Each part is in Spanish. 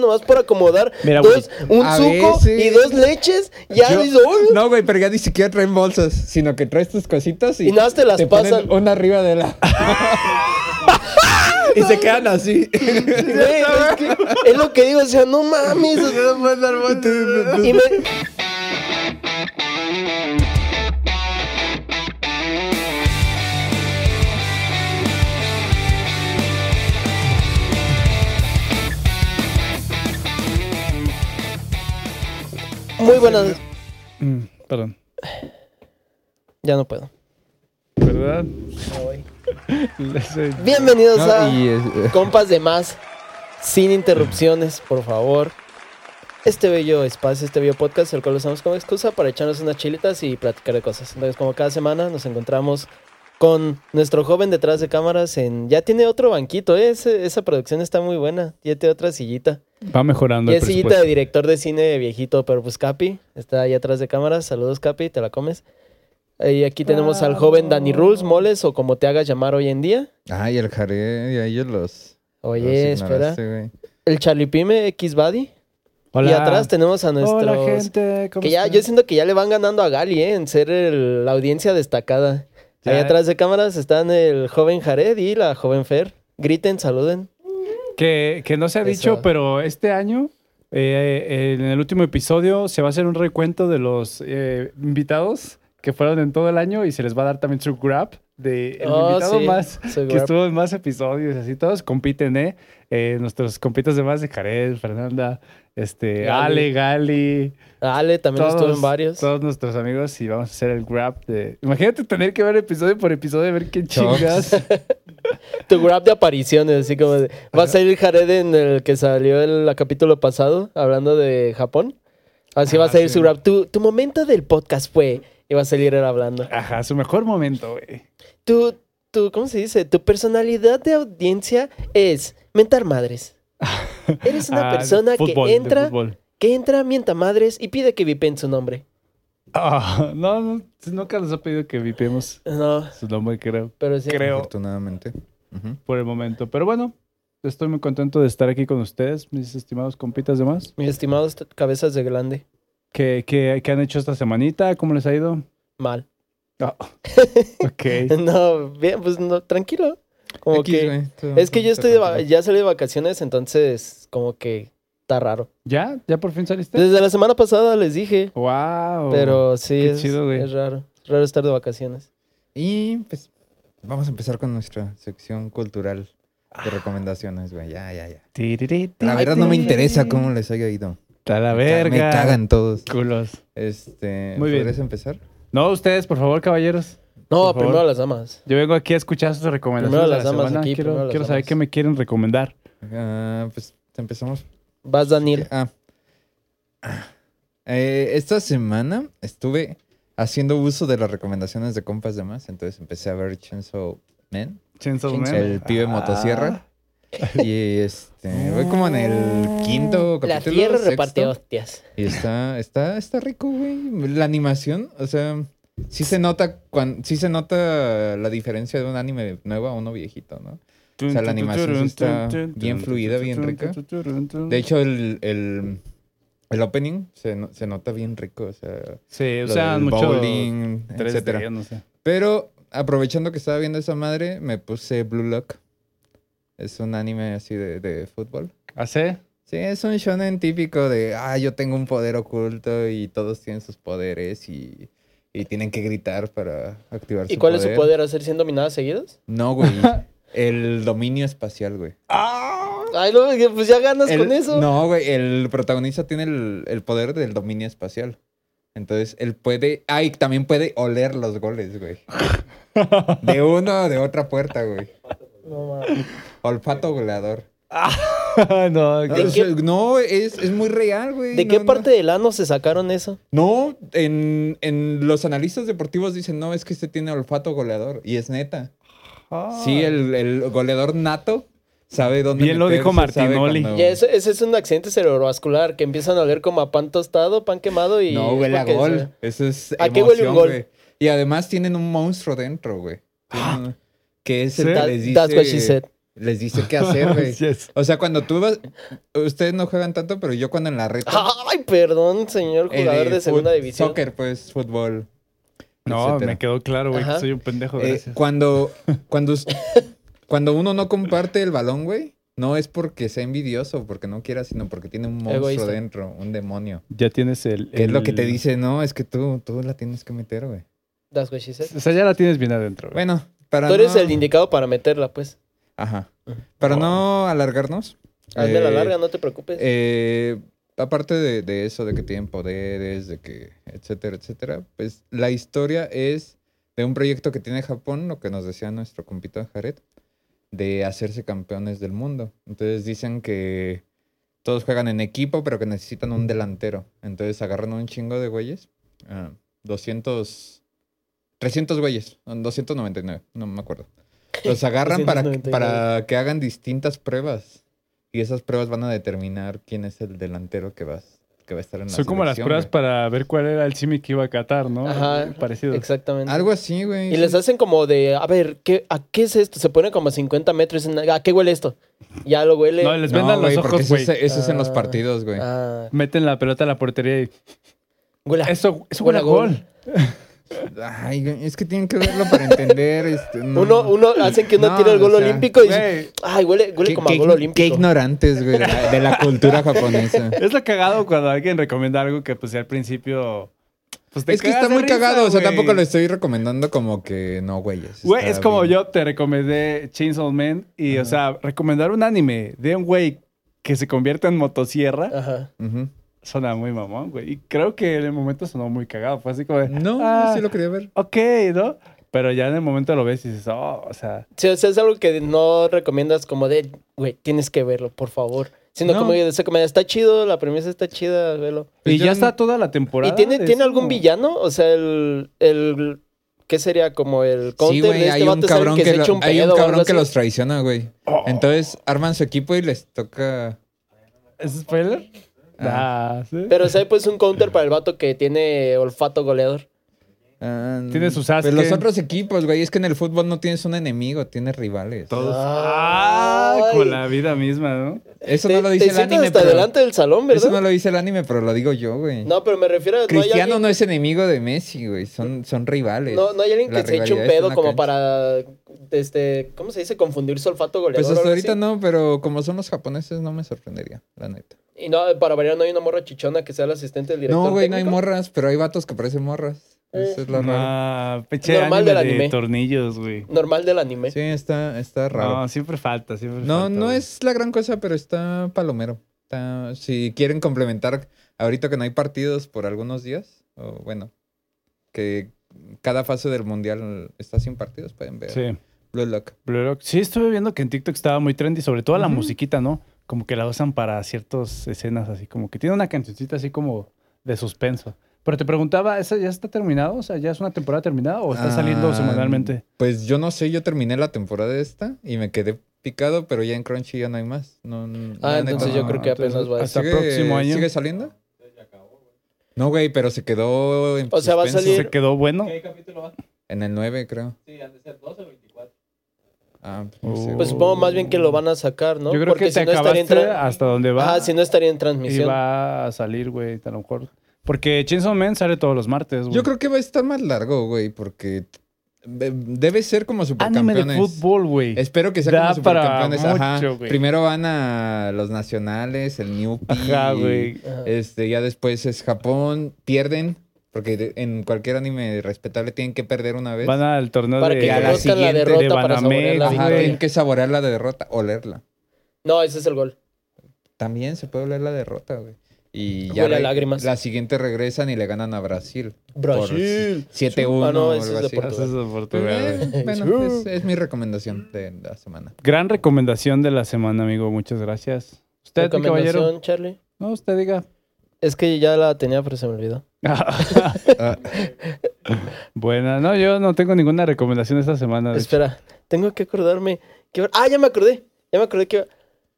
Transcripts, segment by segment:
nomás por acomodar Mira, dos, un a suco veces- y dos leches. Ya Yo- dices, "Uy". No, güey, pero ya ni siquiera traen bolsas, sino que traes tus cositas y, Y nada más te las ponen pasan. una arriba de la. y se quedan así. Güey, es, que es lo que digo, o sea, no mames. Y me- Muy buenas. Mm, perdón. Ya no puedo. ¿Verdad? Bienvenidos No, a y es- Compas de Más. Sin interrupciones, por favor. Este bello espacio, este bello podcast, el cual usamos como excusa para echarnos unas chilitas y platicar de cosas. Entonces, como cada semana, nos encontramos con nuestro joven detrás de cámaras en... Ya tiene otro banquito, ¿eh? Ese- esa producción está muy buena. Ya tiene otra sillita. Va mejorando Y el es sillita de director de cine viejito, pero pues Capi está ahí atrás de cámaras. Saludos, Capi, te la comes. Y aquí tenemos al joven Danny Rules, Moles, o como te hagas llamar hoy en día. Ay, el Jared, y a ellos los. Oye, los espera. güey. El Charlipime X Buddy. Hola. Y atrás tenemos a nuestros... Hola, gente. ¿cómo que ya, yo siento que ya le van ganando a Gali, ¿eh? En ser el- la audiencia destacada. Ahí atrás de cámaras están el joven Jared y la joven Fer. Griten, saluden. Que, que no se ha Eso. dicho, pero este año, eh, en el último episodio, se va a hacer un recuento de los eh, invitados que fueron en todo el año y se les va a dar también su grab de el Oh, invitado sí, más que estuvo en más episodios. Así todos compiten, ¿eh? Eh, nuestros compitas de más de Jared, Fernanda, este, Gali. Ale, Gali. Ale también estuvo en varios. Todos nuestros amigos y vamos a hacer el grab de... Imagínate tener que ver episodio por episodio y ver Chocks. chingas. Tu grab de apariciones, así como de... Va a salir Jared en el que salió el capítulo pasado, hablando de Japón. Así va a Ah, salir sí. su grab. Tu, tu momento del podcast fue... Va a salir él hablando. Ajá, su mejor momento, güey. Tu, tu, ¿cómo se dice? Tu personalidad de audiencia es mentar madres. Eres una Ah, persona fútbol, que entra, que entra, mienta madres y pide que vipen su nombre. Ah, no, no, nunca nos ha pedido que vipemos No, su nombre, creo, pero sí. Creo. Afortunadamente. Por el momento. Pero bueno, estoy muy contento de estar aquí con ustedes, mis estimados compitas de más. Mis estimados cabezas de glande. ¿Qué, qué, qué han hecho esta semanita? ¿Cómo les ha ido? Mal. Ah, ok. No, bien, pues no, tranquilo. Como que... güey, Es que yo estoy de ya salí de vacaciones, entonces como que está raro. ¿Ya? ¿Ya por fin saliste? Desde la semana pasada les dije, ¡Wow! pero sí, qué es, chido, güey. es raro. Es raro estar de vacaciones. Y pues vamos a empezar con nuestra sección cultural de recomendaciones, güey. Ya, ya, ya. La verdad no me interesa cómo les haya ido. A la verga. Me cagan todos. Culos. Este, Muy bien. ¿Podrías empezar? No, ustedes, por favor, caballeros. No, Por primero favor. las damas. Yo vengo aquí a escuchar sus recomendaciones. Primero de las la damas semana. aquí, quiero primero las quiero saber damas. qué me quieren recomendar. Ah, pues empezamos. Vas, Daniel. Ah. Eh, esta semana estuve haciendo uso de las recomendaciones de compas de más, entonces empecé a ver Chainsaw Man, Chainsaw Chainsaw Man. el pibe Ah. motosierra. Y este, voy como en el quinto capítulo. La tierra sexto, reparte hostias. Y está, está, está rico, güey. La animación, o sea, sí se nota cuan, sí se nota la diferencia de un anime nuevo a uno viejito, ¿no? O sea, la animación sí está bien fluida, bien rica. De hecho, el, el, el opening se, se nota bien rico, o sea, sí, o sea, mucho bowling, 3D, etcétera. no sé. Pero aprovechando que estaba viendo esa madre, me puse Blue Lock. Es un anime así de, de fútbol. ¿Hace? Sí, es un shonen típico de, ah, yo tengo un poder oculto y todos tienen sus poderes y, y tienen que gritar para activar ¿Y su cuál es su poder? ¿Hacer siendo dominadas seguidas? No, güey. el dominio espacial, güey. Ay, no, que pues ya ganas El- con eso. No, güey, el protagonista tiene el, el poder del dominio espacial. Entonces, él puede... Ah, y también puede oler los goles, güey. De uno o de otra puerta, güey. No, mames. Olfato goleador. no, No, ¿De o sea, qué- no, es, es muy real, güey. ¿De No, qué no. parte del ano se sacaron eso? No, en, en los analistas deportivos dicen, no, es que este tiene olfato goleador. Y es neta. Sí, el, el goleador nato sabe dónde Bien lo dijo Martinoli. cuando- ese es un accidente cerebrovascular que empiezan a oler como a pan tostado, pan quemado y. No, es huele a gol. Eso es ¿A qué huele un gol? güey. Y además tienen un monstruo dentro, güey. Tienen- Que es el ¿Sí? que les dice... that's what she said. Les dice qué hacer, güey. Así es. O sea, cuando tú vas... Ustedes no juegan tanto, pero yo cuando en la reta... Ay, perdón, señor eh, jugador de segunda división. Soccer, pues, fútbol. No, etcétera. me quedó claro, güey, que soy un pendejo, Eh, gracias. cuando, cuando, us- cuando uno no comparte el balón, güey, no es porque sea envidioso, porque no quiera, sino porque tiene un monstruo Egoísta. dentro, un demonio. Ya tienes el... Que es lo que te dice, no, es que tú, tú la tienes que meter, güey. O sea, ya la tienes bien adentro. güey. Bueno, para Tú eres no... el indicado para meterla, pues. Ajá. Para no alargarnos. Hazme la eh, larga, no te preocupes. Eh, aparte de, de eso, de que tienen poderes, de que, etcétera, etcétera, pues la historia es de un proyecto que tiene Japón, lo que nos decía nuestro compita Jared, de hacerse campeones del mundo. Entonces dicen que todos juegan en equipo, pero que necesitan un delantero. Entonces agarran un chingo de güeyes, ah, 200, 300 güeyes, 299, no me acuerdo. Los agarran para, 299. para que hagan distintas pruebas. Y esas pruebas van a determinar quién es el delantero que va, que va a estar en la Son como las pruebas güey. para ver cuál era el simi que iba a catar, ¿no? Ajá, Parecido. Exactamente. Algo así, güey. Y les hacen como de, a ver, ¿qué, ¿a qué es esto? Se ponen como a 50 metros y dicen, ¿a qué huele esto? Ya lo huele. No, les No, vendan güey, los porque ojos, eso, güey. es, eso es en los Ah. partidos, güey. Ah, Meten la pelota a la portería y... huele a- Eso, eso Huele huele a a gol. gol. Ay, es que tienen que verlo para entender. este, no. Uno, uno hacen que uno No, tire el gol o sea, olímpico y dice, Güey, ay, huele, huele Qué- como qué a gol olímpico. Qué ignorantes, güey, de la, de la cultura japonesa. es lo cagado cuando alguien recomienda algo que pues al principio... Pues, Es que está muy risa, cagado, o sea, tampoco lo estoy recomendando como que no, güeyes. Güey, es como bien. yo te recomendé Chainsaw Man y, o sea, recomendar un anime de un güey que se convierte en motosierra Ajá. Ujú. Suena muy mamón, güey. Y creo que en el momento sonó muy cagado. Fue así como de, No, ah, sí lo quería ver. ok, ¿no? Pero ya en el momento lo ves y dices, oh, o sea, Sí, o sea, es algo que no recomiendas como de, güey, tienes que verlo, por favor. Sino No. como de esa comedia, está chido, la premisa está chida, velo. Pues y yo ya está toda la temporada. ¿Y tiene, tiene algún villano? O sea, el, el ¿qué sería? Como el counter Sí, güey, este hay un vato es el cabrón que, que, lo- un hay un cabrón que los traiciona, güey. Oh. Entonces arman su equipo y les toca. ¿Es spoiler? Ah. Ah, ¿sí? Pero hay pues un counter para el vato que tiene olfato goleador. Ah, Tiene su Sasuke. Pues los otros equipos, güey. Es que en el fútbol no tienes un enemigo, tienes rivales. Todos. Ay. Ah, con la vida misma, ¿no? Eso Te- no lo te dice el anime, hasta pero. delante del salón, ¿verdad? Eso no lo dice el anime, pero lo digo yo, güey. No, pero me refiero a... No hay Cristiano alguien, no es enemigo de Messi, güey. Son, son rivales. no, no hay alguien que La se eche un pedo la como cancha. para, este, ¿cómo se dice? Confundir su olfato goleador. Pues hasta ahorita así. no, pero como son los japoneses, no me sorprendería, la neta. Y no, para variar, no hay una morra chichona que sea el asistente del director No, güey, no hay morras, pero hay vatos que parecen morras. Eso es. Ah, pinche Normal anime del de anime. tornillos, güey. Normal del anime. Sí, está, está raro. No, siempre falta, siempre No, falta, no güey. es la gran cosa, pero está palomero. Está- si quieren complementar, ahorita que no hay partidos por algunos días, o bueno, que cada fase del mundial está sin partidos, pueden ver. Sí. Blue Lock. Blue Lock. Sí, estuve viendo que en TikTok estaba muy trendy, sobre todo la musiquita, ¿no? Como que la usan para ciertas escenas, así como que tiene una cancioncita así como de suspenso. Pero te preguntaba, ¿esa ya está terminado? O sea, ¿ya es una temporada terminada o está saliendo Ah, semanalmente? Pues yo no sé, yo terminé la temporada esta y me quedé picado, pero ya en Crunchy ya no hay más. No, no- Ah, entonces neta yo no. creo que apenas va a hasta ¿Sigue- próximo año. ¿Sigue saliendo? No, güey, pero se quedó en O sea, va a salir- ¿Se quedó bueno? En el 9, creo. Ah, pues, no sé. Uh. Pues supongo más bien que lo van a sacar, ¿no? Yo creo Porque que si te no estaría en acabaste tra- hasta donde va. Ah, si no estaría en y transmisión. va a salir, güey, a lo mejor. Porque Chainsaw Man sale todos los martes, güey. Yo creo que va a estar más largo, güey, porque de- debe ser como Anime de supercampeones. fútbol, güey. Espero que sea Da como para supercampeones. Ajá. mucho, güey. Primero van a los nacionales, el New Ajá, güey. Este, ya después es Japón, pierden, porque en cualquier anime respetable tienen que perder una vez. Van al torneo Para de... que a la conozcan la siguiente derrota de para Banamex, saborear la Ajá, tienen que saborear la derrota, olerla. No, ese es el gol. También se puede oler la derrota, güey. Y Huele ya a re- lágrimas. la siguiente regresan y le ganan a Brasil. Brasil. Por 7-1 Ah, no, o ese algo es de así. Portugal. Eso es de Portugal, güey. eh, bueno, es, es mi recomendación de la semana. Gran recomendación de la semana, amigo. Muchas gracias. ¿Usted, mi caballero? Recomendación, Charlie. No, usted diga. Es que ya la tenía, pero se me olvidó. Buena. No, yo no tengo ninguna recomendación esta semana. de hecho. Espera, tengo que acordarme. que- Ah, ya me acordé. Ya me acordé que.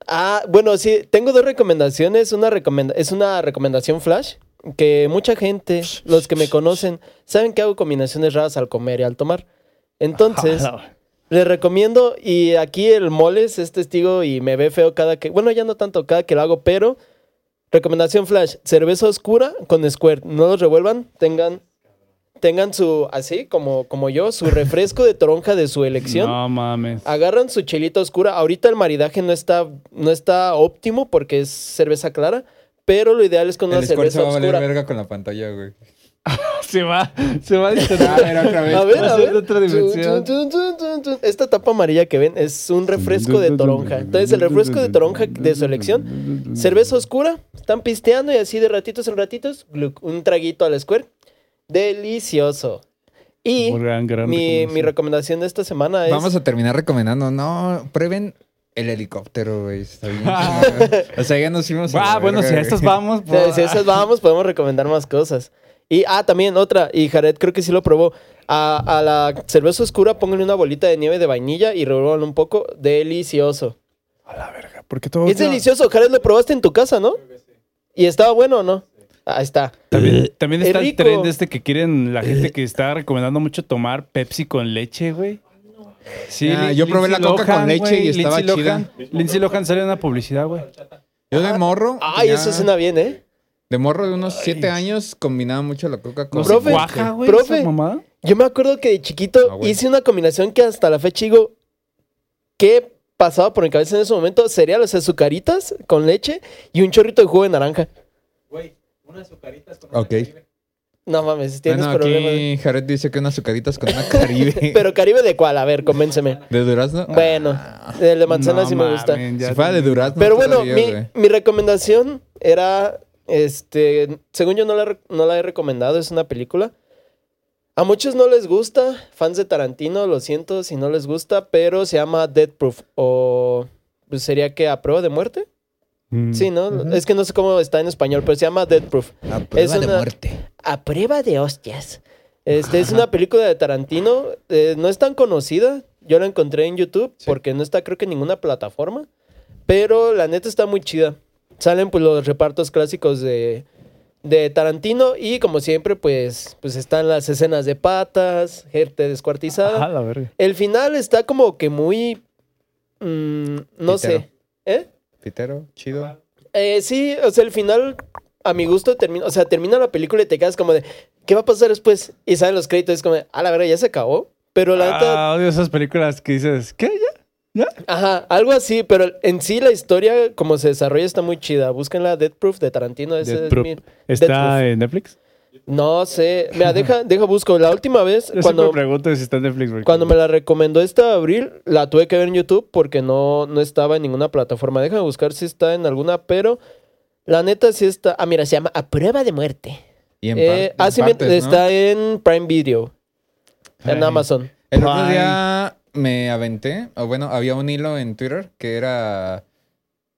Ah, bueno, sí, tengo dos recomendaciones. Una recomenda... Es una recomendación flash. Que mucha gente, los que me conocen, saben que hago combinaciones raras al comer y al tomar. Entonces, Les recomiendo, y aquí el Moles es testigo y me ve feo cada que, bueno, ya no tanto cada que lo hago, pero recomendación flash, cerveza oscura con Squirt, no los revuelvan, tengan tengan su, así como, como yo, su refresco de toronja de su elección. No mames. Agarran su chelita oscura. Ahorita el maridaje no está, no está óptimo porque es cerveza clara, pero lo ideal es con una El cerveza se va a valer oscura. verga con la pantalla, güey. Se va, se va a A distorsionar. ver, otra vez. A ver, Va a a ver. de otra dimensión. Esta tapa amarilla que ven es un refresco de toronja. Entonces, el refresco de toronja de su elección, cerveza oscura, están pisteando y así de ratitos en ratitos, un traguito al square. Delicioso. Y Gran, gran mi, mi recomendación. de esta semana es. Vamos a terminar recomendando. No, prueben el helicóptero, güey. Está bien. o sea, ya nos fuimos. Ah, bueno, verga, si a estas vamos. Sea, si a esas vamos, podemos recomendar más cosas. Y, ah, también otra, y Jared creo que sí lo probó. A, a la cerveza oscura pónganle una bolita de nieve de vainilla y revuelvan un poco. Delicioso. A la verga. Porque todo. Es delicioso, Jared, lo probaste en tu casa, ¿no? ¿Y estaba bueno o no? Ahí está. También, también Es está el rico. tren de este que quieren la gente que está recomendando mucho tomar Pepsi con leche, güey. Sí, Ah, yo probé Lindsay la coca con leche güey, y estaba Lindsay chida. Lindsay Lohan sale en una publicidad, güey. Yo de morro. Ay, ya- eso suena bien, ¿eh? De morro de unos siete años combinaba mucho la coca con No Profe, se cuaja, güey. profe. esa mamada. Yo me acuerdo que de chiquito Ah, hice una combinación que hasta la fecha digo, ¿qué pasaba por mi cabeza en ese momento? Cereal, o sea, azucaritas con leche y un chorrito de jugo de naranja. Ok. No mames, tienes Bueno, problemas. aquí Jared dice que unas azucaritas con una caribe. Pero Caribe de cuál, a ver, convénceme. ¿De durazno? Bueno, Ah, el de manzana No sí me gusta. si fuera de durazno. Pero bueno, mi, mi recomendación era, este, según yo no la, no la he recomendado, es una película. A muchos no les gusta, fans de Tarantino, lo siento si no les gusta, pero se llama Dead Proof o pues sería que a prueba de muerte. Mm. Sí, ¿no? Es que no sé cómo está en español, pero se llama Dead Proof. A prueba de una- muerte. A prueba de hostias. Este es una película de Tarantino, eh, no es tan conocida. Yo la encontré en YouTube Sí. porque no está creo que en ninguna plataforma, pero la neta está muy chida. Salen pues los repartos clásicos de, de Tarantino y como siempre pues pues están las escenas de patas, gente descuartizada. Ah, la verga. El final está como que muy mm, no Pitero. sé, ¿eh? Pitero, chido. Eh, sí, o sea, el final, a mi gusto, termina, o sea, termina la película y te quedas como de, ¿qué va a pasar después? Y salen los créditos, es como, de, a la verdad, ya se acabó. Pero la neta, Ah, odio esas películas que dices, ¿qué? ¿Ya? ajá, algo así, pero en sí la historia, como se desarrolla, está muy chida. Búsquenla, Dead Proof de Tarantino. Ese Death es Proof. mi- Death ¿Está Proof. en Netflix? No sé, mira, deja, deja busco. La última vez, Yo cuando, siempre pregunto si está en Netflix. porque- cuando me la recomendó esta abril, la tuve que ver en YouTube porque no, no estaba en ninguna plataforma. Déjame buscar si está en alguna, pero la neta sí está. Ah, mira, se llama A Prueba de Muerte. Y en, Eh, ah, en sí, me- partes, ¿no? está en Prime Video. En Ay. Amazon. El otro día me aventé, o bueno, había un hilo en Twitter que era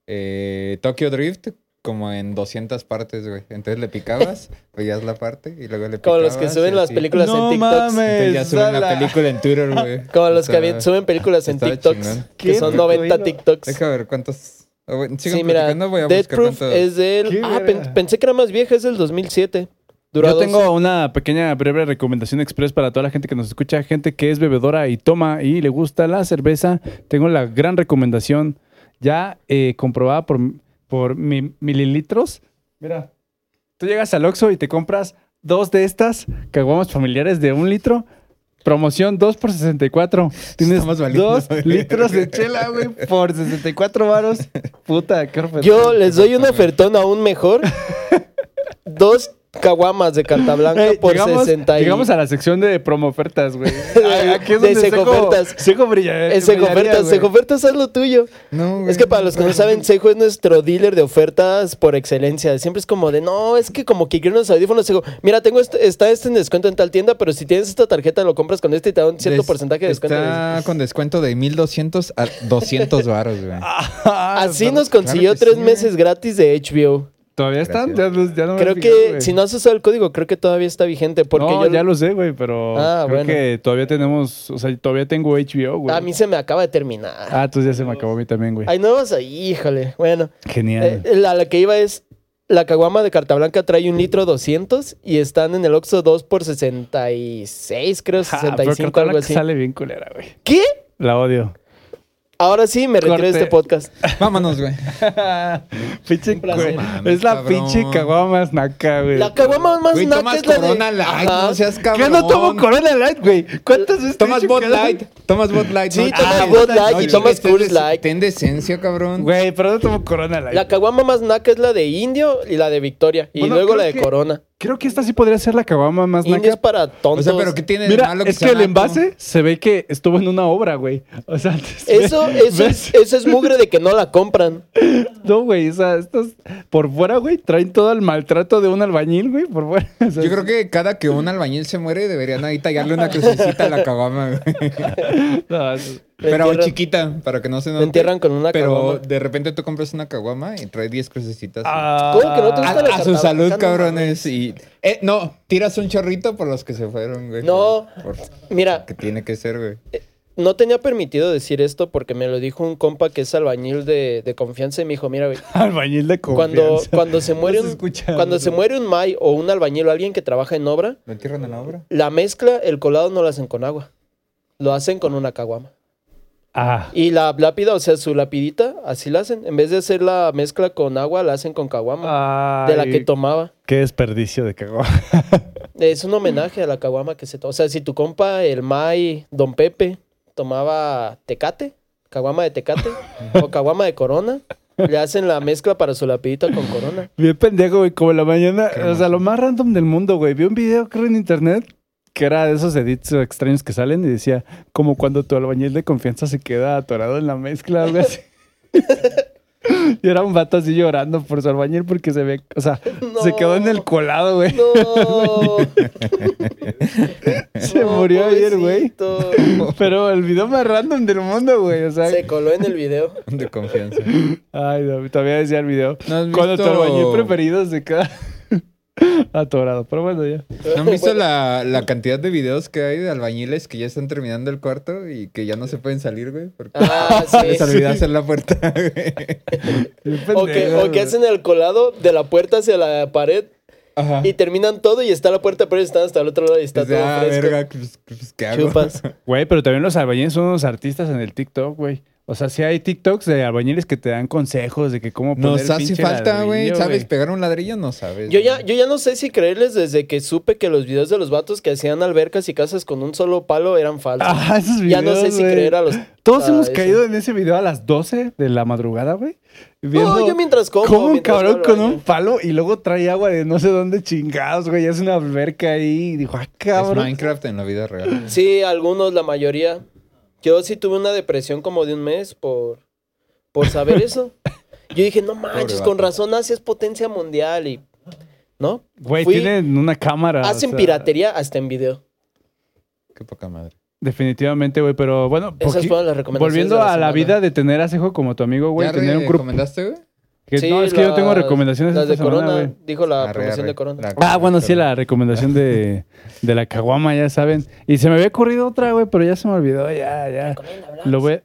eh, Tokyo Drift como en 200 partes, güey. Entonces le picabas, veías la parte y luego le Como picabas. los que suben las películas No en TikToks. mames. Entonces ya suben la película en Twitter, güey. Como los que suben películas en chingón. Que son rico 90 hilo. TikToks. Deja ver cuántos. ah, bueno, Sí, mira, platicando, voy a Dead buscar Proof cuántos. es del... Ah, pen- pensé que era más vieja, es del 2007. Dura Yo tengo una pequeña breve recomendación express para toda la gente que nos escucha, gente que es bebedora y toma y le gusta la cerveza. Tengo la gran recomendación ya eh, comprobada por, por mi- mililitros. Mira, tú llegas al Oxxo y te compras dos de estas caguamas familiares de un litro. Promoción 2 por 64. Tienes dos güey. litros de chela, güey, por 64 varos. Puta, qué oferta. Yo les doy un ofertón aún mejor. Dos caguamas de carta blanca Ey, por llegamos, 60 y... llegamos a la sección de promo ofertas, güey. Aquí es De donde Sejo- secofertas. Sejo brilla. En Sejofertas, Sejofertas haz lo tuyo. No, güey. Es que para los que no saben, Sejo es nuestro dealer de ofertas por excelencia. Siempre es como de, no, es que como que quiero unos audífonos. Sejo, mira, tengo este, está este en descuento en tal tienda, pero si tienes esta tarjeta lo compras con este y te da un cierto Des- porcentaje de descuento. Está con descuento de 1200 a 200 varos, güey. Así nos consiguió Claro tres sí, meses gratis de HBO. ¿Todavía están? Ya, Gracias. los- ya no me he Creo fijado, que si no has usado el código, creo que todavía está vigente. Porque no, yo, ya lo sé, güey, pero Ah, creo bueno. que todavía tenemos, o sea, todavía tengo HBO, güey. a mí se me acaba de terminar. Ah, entonces ya se me acabó a mí también, güey. Hay nuevos ahí, híjole. Bueno, Genial. eh, la, la que iba es, la caguama de carta blanca trae un litro 200 y están en el Oxxo 2 por 66, creo, Ja, pero 65, Carta algo así. sale bien culera, güey. ¿Qué? La odio. Ahora sí, me retiro de este podcast. Vámonos, güey. Pinche placer. Mames, Es la cabrón. pinche caguama más naca, güey. La caguama más Güey, naca tomas es la de- Corona Light, Ajá. no seas ¿Qué cabrón. no tomo Corona Light, güey? ¿Cuántas veces Tomas Bud no- Light. Tomas Bud Light. Sí, ¿no? tomas Ah, Bud Light y oye, tomas Coors Light. Ten decencia, cabrón. Güey, pero no tomo Corona Light. La caguama más naca es la de Indio y la de Victoria. Y Bueno, luego la de que- Corona. Creo que esta sí podría ser la caguama más Indio es naca. para O tontos. sea, pero ¿qué tiene de Mira, malo que es sea que el naco? envase se ve que estuvo en una obra, güey. O sea, antes- Eso, eso, es, eso es mugre de que no la compran. No, güey, o sea, estos por fuera, güey, traen todo el maltrato de un albañil, güey, por fuera. O sea, Yo creo que cada que un albañil se muere deberían ahí tallarle una crucecita a la caguama, güey. no, es- Pero chiquita, para que no se note. entierran con una Pero caguama. de repente tú compras una caguama y trae 10 crucecitas. Ah, ¿Cómo que no te a, gusta la a su salud, cabrones. Y, eh, no, tiras un chorrito por los que se fueron, güey. No. Por- Mira, que tiene que ser, güey. no tenía permitido decir esto porque me lo dijo un compa que es albañil de, de confianza y me dijo, mira, güey, Albañil de cuando, confianza. cuando se muere un, cuando se muere un may o un albañil o alguien que trabaja en obra, ¿Lo entierran en la obra? la mezcla, el colado no lo hacen con agua. Lo hacen con una caguama. Ah, Y la lápida, o sea, su lapidita, así la hacen. En vez de hacer la mezcla con agua, la hacen con caguama. de la que tomaba. Qué desperdicio de caguama. Es un homenaje a la caguama que se toma. O sea, si tu compa, el May, Don Pepe, tomaba tecate, caguama de tecate, o caguama de corona, le hacen la mezcla para su lapidita con corona. Bien pendejo, güey, como en la mañana. Qué O sea, lo más random del mundo, güey. Vi un video, creo, en internet que era de esos edits extraños que salen y decía, como cuando tu albañil de confianza se queda atorado en la mezcla, algo así. y era un vato así llorando por su albañil porque se ve, o sea, se quedó en el colado, güey. No. Se No, murió ayer, güey. Pero el video más random del mundo, güey. O sea, Se coló en el video. De confianza. ay, no, todavía decía el video. ¿No Cuando tu albañil preferido se queda atorado. Pero bueno, ya. ¿No han visto Bueno, la, la cantidad de videos que hay de albañiles que ya están terminando el cuarto y que ya no se pueden salir, güey? Porque Ah, les sí. olvidó hacer la puerta, güey. O que, o hacen el colado de la puerta hacia la pared Ajá. y terminan todo y está la puerta, pero están hasta el otro lado y está Dice, todo ah, fresco. verga, pues, pues, ¿qué hago? Chupas. Güey, pero también los albañiles son unos artistas en el TikTok, güey. O sea, sí hay TikToks de albañiles que te dan consejos de que cómo poner Nos hace falta, güey. ¿Sabes pegar un ladrillo? No sabes. Yo ya, yo ya no sé si creerles desde que supe que los videos de los vatos que hacían albercas y casas con un solo palo eran falsos. Ah, esos videos, ya no sé si creer a los. Todos a hemos eso. caído en ese video a las 12 de la madrugada, güey. No, Viendo yo mientras como. cómo un cabrón con un palo y luego trae agua de no sé dónde chingados, güey. Es una alberca ahí. Y dijo, ah, Es cabrón. Minecraft en la vida real. Sí, algunos, la mayoría. Yo sí tuve una depresión como de un mes por, por saber eso. Yo dije, no manches, con razón Asia es potencia mundial y. ¿No? Güey, Fui- tienen una cámara. o Hacen sea, piratería hasta en video. Qué poca madre. Definitivamente, güey. Pero bueno, Esas poqui- fueron las recomendaciones. volviendo de a la semana. vida de tener a como tu amigo, güey. ¿Ya Tener un grupo. recomendaste, güey? Que- Sí, no, es que yo tengo las- recomendaciones Las esta de semana, Corona, güey. dijo la Arre, promoción arre. de Corona. La- Ah, bueno, sí, la recomendación de, de la caguama, ya saben. Y se me había ocurrido otra, güey, pero ya se me olvidó, ya, ya. Lo voy...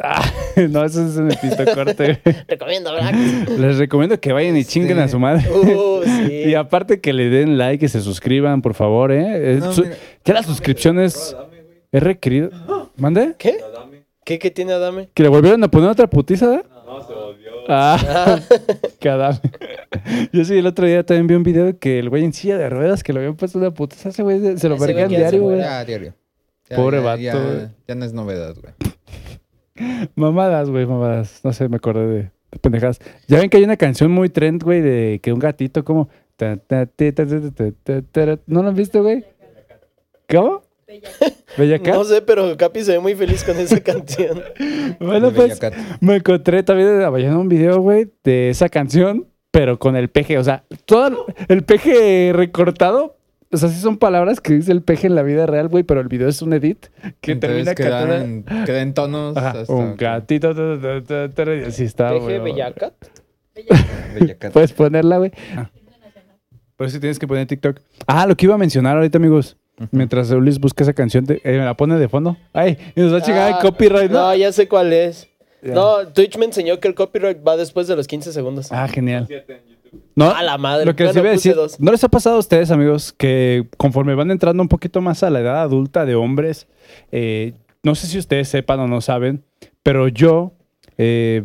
Ah, no, eso es en el pistocorte. güey. Recomiendo, ¿verdad? Les recomiendo que vayan y chinguen a su madre. Uh, sí. Y aparte que le den like y se suscriban, por favor, ¿eh? Es- No, su- mira. ya la suscripción es, es requerido. ¿Mande? ¿Qué? ¿Qué, qué tiene Adame? ¿Que le volvieron a poner otra putiza? No, volvió. Ah, cada Yo sí, el otro día también vi un video que el güey en silla de ruedas que le habían puesto una putiza, ese güey se- lo vergan diario, güey. diario. Ya, Pobre ya, vato, Ya, no es novedad, güey. Mamadas, güey, mamadas. No sé, me acordé de, de pendejadas. Ya ven que hay una canción muy trend, güey, de que un gatito como... ¿No lo han visto, güey? ¿Cómo? Bella Cat. No sé, pero Capi se ve muy feliz con esa canción. Bueno, pues Bellacat. me encontré también en un video, güey, de esa canción, pero con el peje. O sea, todo el peje recortado. O sea, sí son palabras que dice el peje en la vida real, güey, pero el video es un edit que Entonces termina queda cantando... en, queda en tonos. Ajá, hasta un gatito. ta, ta, y así está, güey. Bellacat. Bellacat. Puedes ponerla, güey. Por eso tienes que poner TikTok. Ah, lo que iba a mencionar ahorita, amigos. Mientras Ulis busca esa canción, de- eh, me la pone de fondo. Ay, y nos va a chingar Ah, el copyright, ¿no? No, ya sé cuál es. No, Twitch me enseñó que el copyright va después de los 15 segundos. Ah, genial. No, A la madre. Lo que les Bueno, iba a puse decir, dos. ¿no les ha pasado a ustedes, amigos, que conforme van entrando un poquito más a la edad adulta de hombres, eh, no sé si ustedes sepan o no saben, pero yo, eh,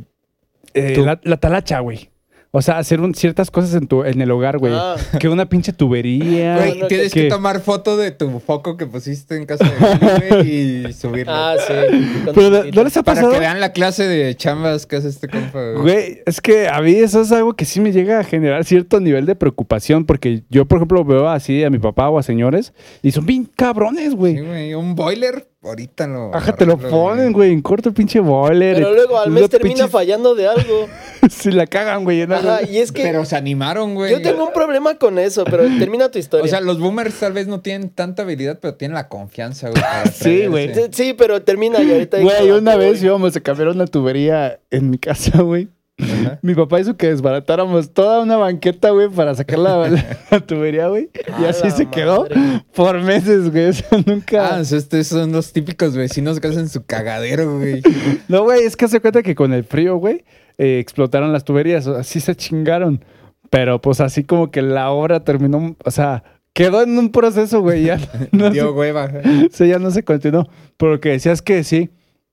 eh, la talacha, güey. O sea, hacer un- ciertas cosas en, tu, en el hogar, güey. Ah. Que una pinche tubería. Güey, no, tienes que- que tomar foto de tu foco que pusiste en casa de güey, y subirlo. Ah, sí. Pero, ¿no les ha Para pasado? que vean la clase de chambas que hace este compa, güey. Güey, es que a mí eso es algo que sí me llega a generar cierto nivel de preocupación, porque yo, por ejemplo, veo así a mi papá o a señores y son bien cabrones, güey. Sí, güey, un boiler, ahorita lo... Ajá, te lo ponen, güey, en corto pinche boiler. Pero luego al mes termina fallando de algo. Si la cagan, güey. en algo. Ajá, y es que Pero se animaron, güey. yo tengo un problema con eso, pero termina tu historia. O sea, los boomers tal vez no tienen tanta habilidad, pero tienen la confianza, güey. Sí, güey. Sí, pero termina y ahorita... Güey, una "Ah, vez voy". íbamos a cambiar una tubería en mi casa, güey. Ajá. Mi papá hizo que desbaratáramos toda una banqueta, güey, para sacar la, la tubería, güey. Y A así se quedó por meses, güey. Eso nunca. Ah, o sea, estos son los típicos vecinos que hacen su cagadero, güey. No, güey, es que se cuenta que con el frío, güey, eh, explotaron las tuberías. Así se chingaron. Pero pues así como que la obra terminó, o sea, quedó en un proceso, güey. Ya no, Dio se, hueva. sí, ya no se continuó. Pero lo que decías que sí.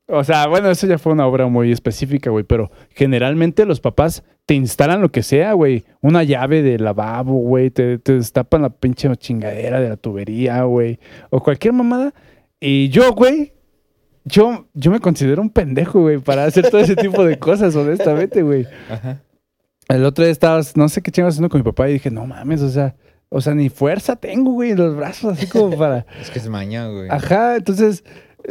O sea, bueno, eso ya fue una obra muy específica, güey. Pero generalmente los papás te instalan lo que sea, güey. Una llave de lavabo, güey. Te, te destapan la pinche chingadera de la tubería, güey. O cualquier mamada. Y yo, güey, yo, yo me considero un pendejo, güey, para hacer todo ese tipo de cosas, honestamente, güey. Ajá. El otro día estaba, no sé qué chingados haciendo con mi papá y dije, no mames, o sea, o sea, ni fuerza tengo, güey, en los brazos, así como para. Es que es maña, güey. Ajá, entonces,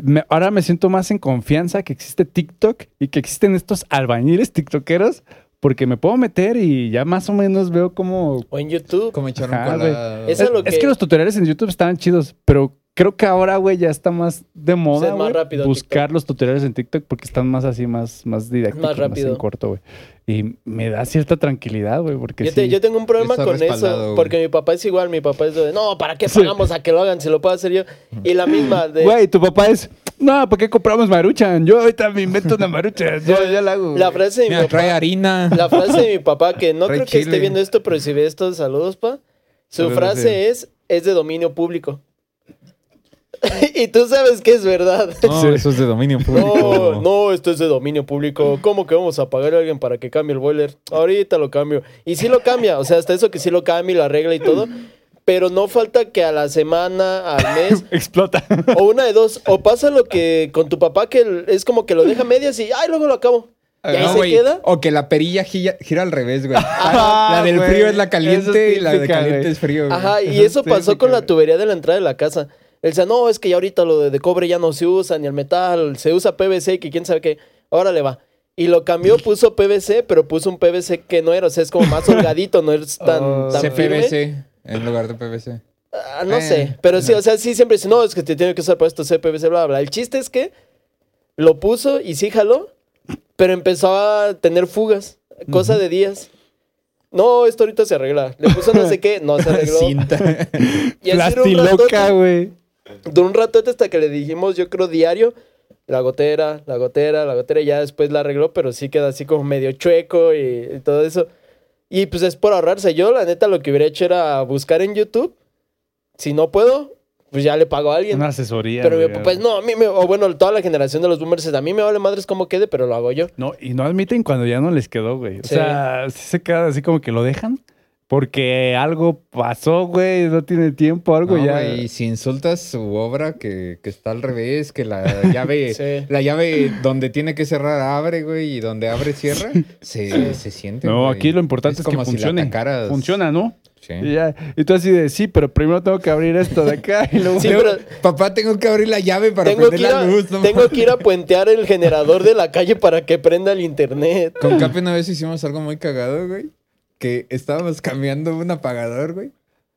me- ahora me siento más en confianza que existe TikTok y que existen estos albañiles tiktokeros, porque me puedo meter y ya más o menos veo cómo. O en YouTube. Como echar un Ajá. Eso es lo Es que- que los tutoriales en YouTube estaban chidos, pero creo que ahora, güey, ya está más de moda, más rápido buscar TikTok. los tutoriales en TikTok porque están más así, más, más didácticos, más, rápido. en corto, güey. Y me da cierta tranquilidad, güey, porque Yo, te- sí. yo tengo un problema con eso, porque mi papá es igual, mi papá es de, no, ¿para qué Sí. pagamos a que lo hagan si lo puedo hacer yo? Y la misma de, Güey, tu papá es, no, ¿por qué compramos maruchan? Yo ahorita me invento una maruchan, yo ya la hago. la güey". frase de mi Mira, trae papá, harina. la frase de mi papá, que no Trae creo que esté viendo esto, pero si ve estos saludos, pa, su Saludos, frase es, es de dominio público. y tú sabes que es verdad. No, Sí. eso es de dominio público. No, no, esto es de dominio público. ¿Cómo que vamos a pagar a alguien para que cambie el boiler? Ahorita lo cambio. Y sí lo cambia, o sea, hasta eso que sí lo cambia y lo arregla y todo. Pero no falta que a la semana, al mes, Explota. o una de dos, o pasa lo que con tu papá que es como que lo deja a medias y ay, luego lo acabo. Y ahí No, se güey, queda. O que la perilla gira, gira al revés, güey. Ah, la del güey. frío es la caliente es y la de típica, caliente güey. es frío. güey. Ajá, y Eso eso es pasó con la tubería de la entrada de la casa. Él decía, no, es que ya ahorita lo de, de cobre ya no se usa, ni el metal, se usa PVC, que quién sabe qué. Ahora le va. Y lo cambió, puso PVC, pero puso un PVC que no era, o sea, es como más holgadito, no es tan, Oh. tan firme. En lugar de PVC. Ah, no Eh, sé, pero sí, o sea, sí siempre dice, no, es que te tiene que usar para esto CPVC, bla, bla, bla. El chiste es que lo puso y sí jaló, pero empezó a tener fugas, cosa de días. No, esto ahorita se arregla. Le puso no sé qué, no se arregló. Cinta. Y así güey. Duró un ratote hasta que le dijimos, yo creo, diario, la gotera, la gotera, la gotera, y ya después la arregló, pero sí queda así como medio chueco y, y todo eso. Y pues es por ahorrarse. Yo, la neta, lo que hubiera hecho era buscar en YouTube. Si no puedo, pues ya le pago a alguien. Una asesoría. pero mi papá es, no, a mí me, o bueno, toda la generación de los boomers es, a mí me vale madres cómo quede, pero lo hago yo. No, y no admiten cuando ya no les quedó, güey. O Sí. sea, se queda así como que lo dejan porque algo pasó, güey, no tiene tiempo, algo No, ya. güey, y si insultas su obra que, que está al revés, que la llave, Sí. la llave donde tiene que cerrar abre, güey, y donde abre cierra, se, se siente. No, güey. aquí lo importante es, que si la funcione. atacaras. Funciona, ¿no? Sí. Y, ya. y tú así de, sí, pero primero tengo que abrir esto de acá y luego... Sí, Tengo- pero- Papá, tengo que abrir la llave para Tengo que, prender ir a, la luz. no tengo que ir a puentear el generador de la calle para que prenda el internet. Con Capi una vez hicimos algo muy cagado, güey. Que estábamos cambiando un apagador, güey.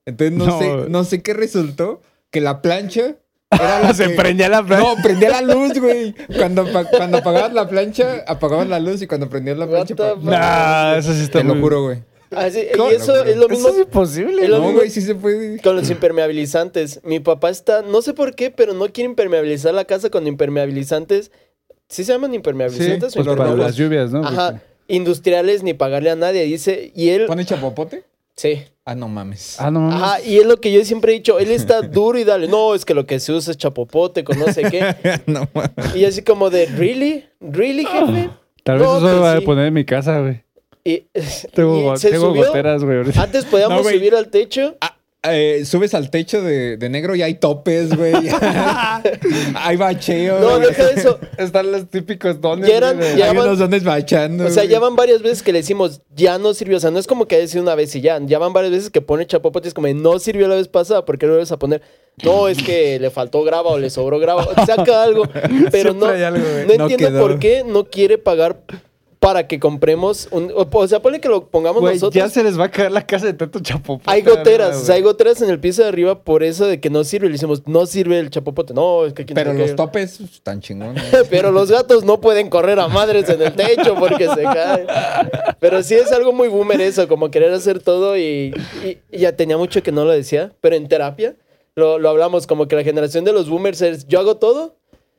Entonces no, No. sé, no sé qué resultó. Que la plancha era la se que- prendía la plancha. No, prendía la luz, güey. Cuando, cuando apagabas la plancha, apagabas la luz y cuando prendías la plancha... Nah, eso sí está Te lo muy- juro, güey. Así, ¿Cómo? y eso es lo mismo Eso es imposible. es lo No, mismo- güey, sí se puede. con los impermeabilizantes. Mi papá está, no sé por qué, pero no quiere impermeabilizar la casa con impermeabilizantes. ¿Sí se llaman impermeabilizantes? Sí, o Pues para las lluvias, ¿no? Ajá, industriales ni pagarle a nadie. Dice, y él, ¿Pone chapopote? sí, Ah, no mames. Ah, no mames. Ajá, y es lo que yo siempre he dicho, él está duro y dale, no, es que lo que se usa es chapopote con no sé qué. no mames. Y así como de, ¿really? ¿really, jefe? Tal vez no, eso lo voy a sí. poner en mi casa, güey. Y, Tengo, y se tengo subió. goteras, güey. Antes podíamos No, subir al techo. Ah, eh, subes al techo de, de negro y hay topes, güey. hay bacheo. No, güey. deja eso. Están los típicos dones. Ya eran- güey, ya Hay van- unos dones bachando. O sea, güey. ya van varias veces que le decimos, ya no sirvió. O sea, no es como que decir una vez y ya. Ya van varias veces que pone chapopote es como, no sirvió la vez pasada, ¿por qué lo vuelves a poner? No, es que le faltó grava o le sobró grava. Saca algo. Pero no, Siempre algo, no No entiendo quedó. por qué no quiere pagar para que compremos un... O, sea, pone que lo pongamos Güey, nosotros. ya se les va a caer la casa de tanto chapopote. Hay goteras, güey. o sea, hay goteras en el piso de arriba por eso de que no sirve. Le decimos, no sirve el chapopote. No, es que quién Pero los topes están chingones. Pero los gatos no pueden correr a madres en el techo porque se caen. Pero sí es algo muy boomer eso, como querer hacer todo y, y- y ya tenía mucho que no lo decía, pero en terapia lo, lo hablamos como que la generación de los boomers es yo hago todo.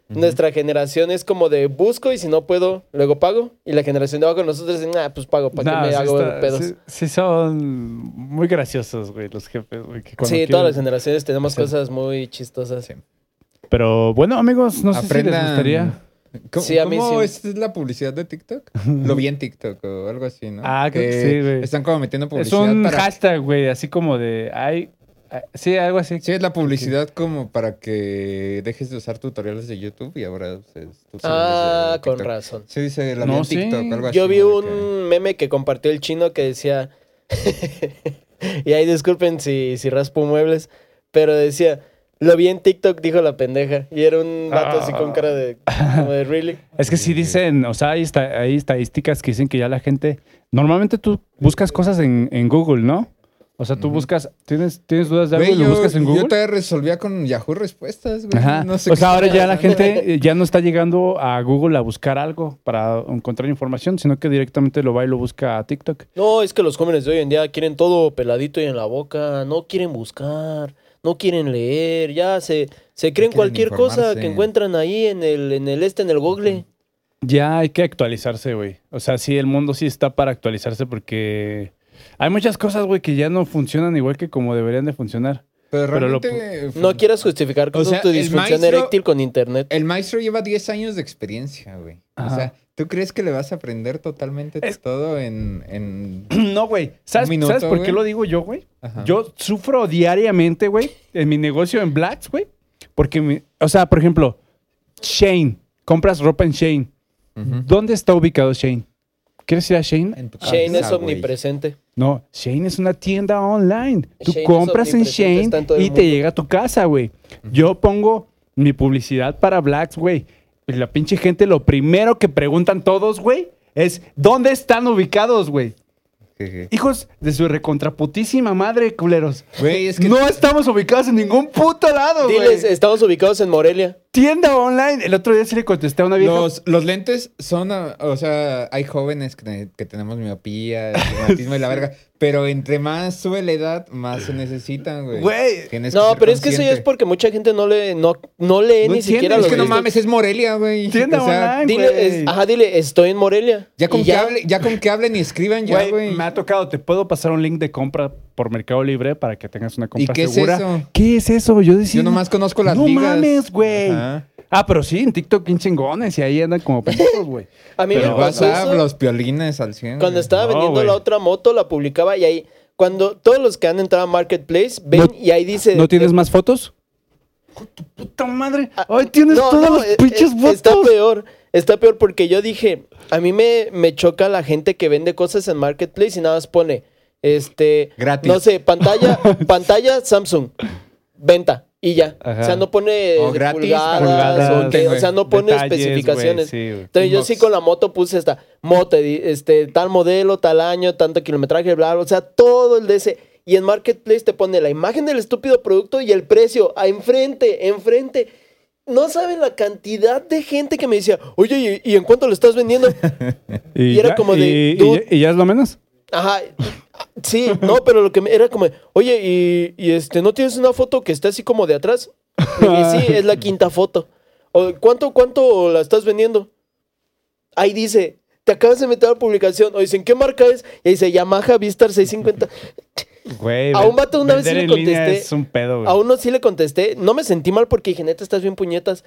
Nuestra generación es como de busco y si no puedo, luego pago. Y la generación de abajo de nosotros es, nah, pues pago, ¿para Nah, qué me sí hago está- pedos? Sí, Sí, sí son muy graciosos, güey, los jefes, güey. que cuando todas las generaciones tenemos Sí. cosas muy chistosas. Sí. Pero bueno, amigos, no sé si les Aprendan. gustaría. ¿Cómo, Sí, a mí cómo sí. es es la publicidad de TikTok? Lo vi en TikTok o algo así, ¿no? Ah, creo que sí, güey. Están como metiendo Es publicidad un para... hashtag, güey, así como de. Ay, sí, algo así. Sí, es la publicidad como para que dejes de usar tutoriales de YouTube y ahora uses Ah, con razón. Sí, dice la No, vi en sí. TikTok, algo así. Yo vi un meme que compartió el chino que decía, y ahí disculpen si, si raspo muebles, pero decía, lo vi en TikTok, dijo la pendeja, y era un vato así con cara de, como de really. Es que sí dicen, o sea, hay, hay estadísticas que dicen que ya la gente. Normalmente tú buscas cosas en, en Google, ¿no? O sea, tú buscas. ¿Tienes, ¿Tienes dudas de algo y lo buscas en Google? yo todavía resolvía con Yahoo Respuestas, güey. Ajá. No sé o sea, ahora ya la gente ya no está llegando a Google a buscar algo para encontrar información, sino que directamente lo va y lo busca a TikTok. No, es que los jóvenes de hoy en día quieren todo peladito y en la boca, no quieren buscar, no quieren leer, ya se, se creen cualquier cosa que encuentran ahí en el, en el este, en el Google. Ya hay que actualizarse, güey. O sea, sí, el mundo sí está para actualizarse porque hay muchas cosas, güey, que ya no funcionan igual que como deberían de funcionar. Pero Pero lo realmente... No quieras justificar con O sea, tu disfunción maestro- eréctil con internet. El maestro lleva 10 años de experiencia, güey. Ajá. O sea, ¿tú crees que le vas a aprender totalmente Es- todo en... en... No, güey. ¿Sabes, minuto, ¿sabes por qué lo digo yo, güey? Ajá. Yo sufro diariamente, güey, en mi negocio en Blacks, güey. Porque, mi- o sea, por ejemplo, Shane. Compras ropa en Shane. ¿Dónde está ubicado Shane? ¿Quieres ir a Shane? En tu Shane es omnipresente. No, Shane es una tienda online. Tú Shane compras en Shane y te llega a tu casa, güey. Yo pongo mi publicidad para Blacks, güey. La pinche gente, lo primero que preguntan todos, güey, es ¿dónde están ubicados, güey? Hijos de su recontraputísima madre, culeros. Güey, es que... No estamos ubicados en ningún puto lado, güey. Diles, estamos ubicados en Morelia. Tienda online. El otro día sí le contesté a una vieja. Los, los lentes son, ah, o sea, hay jóvenes que, que tenemos miopía, astigmatismo y la verga, pero entre más sube la edad, más se necesitan, güey. Güey. Tienes No, pero es que eso ya es porque mucha gente no le no, no lee No ni siquiera Es los que no mames, es Morelia, güey. Tienda O sea, online, Dile, güey. es- ajá, dile, estoy en Morelia. Ya con, que hable- ya con que hablen y escriban ya, Güey, güey. me ha tocado. Te puedo pasar un link de compra por Mercado Libre para que tengas una compra ¿Y qué es eso? ¿Qué es eso? Yo decía. Yo nomás conozco las no ligas. mames, güey. Ajá. Ah, pero sí, en TikTok, bien chingones. Y ahí andan como pendejos, güey. A mí Pero me pasó WhatsApp, eso los piolines al 100. cuando estaba No, vendiendo la otra moto, la publicaba y ahí, cuando todos los que han entrado a Marketplace ven No- y ahí dice... ¿No tienes más fotos? Tu puta madre. Ay, tienes No, todas no, las eh, pinches eh, fotos. Está peor, está peor porque yo dije, a mí me, me choca la gente que vende cosas en Marketplace y nada más pone, este, Gratis. no sé, pantalla, pantalla Samsung, venta y ya. Ajá. O sea, no pone O gratis, pulgadas, pulgadas, o, sea, no pone Detalles, especificaciones. sí. Entonces yo sí con la moto puse esta moto, este, tal modelo, tal año, tanto kilometraje, bla, bla, o sea, todo el de ese. Y en Marketplace te pone la imagen del estúpido producto y el precio, a enfrente, enfrente. No saben la cantidad de gente que me decía, oye, ¿y, y en cuánto lo estás vendiendo? y era ya- como de, y- ¿Y ya es lo menos? Ajá. Sí, no, pero lo que me, era como, oye, y, y, este, ¿no tienes una foto que esté así como de atrás? Y dije, sí, es la quinta foto. O, ¿cuánto, ¿Cuánto la estás vendiendo? Ahí dice, te acabas de meter a la publicación. O dicen, ¿qué marca es? Y dice, Yamaha Vistar 650. Güey, A un vato una vez sí le contesté. Es un pedo, güey. A uno sí le contesté. No me sentí mal porque dije, neta, estás bien puñetas.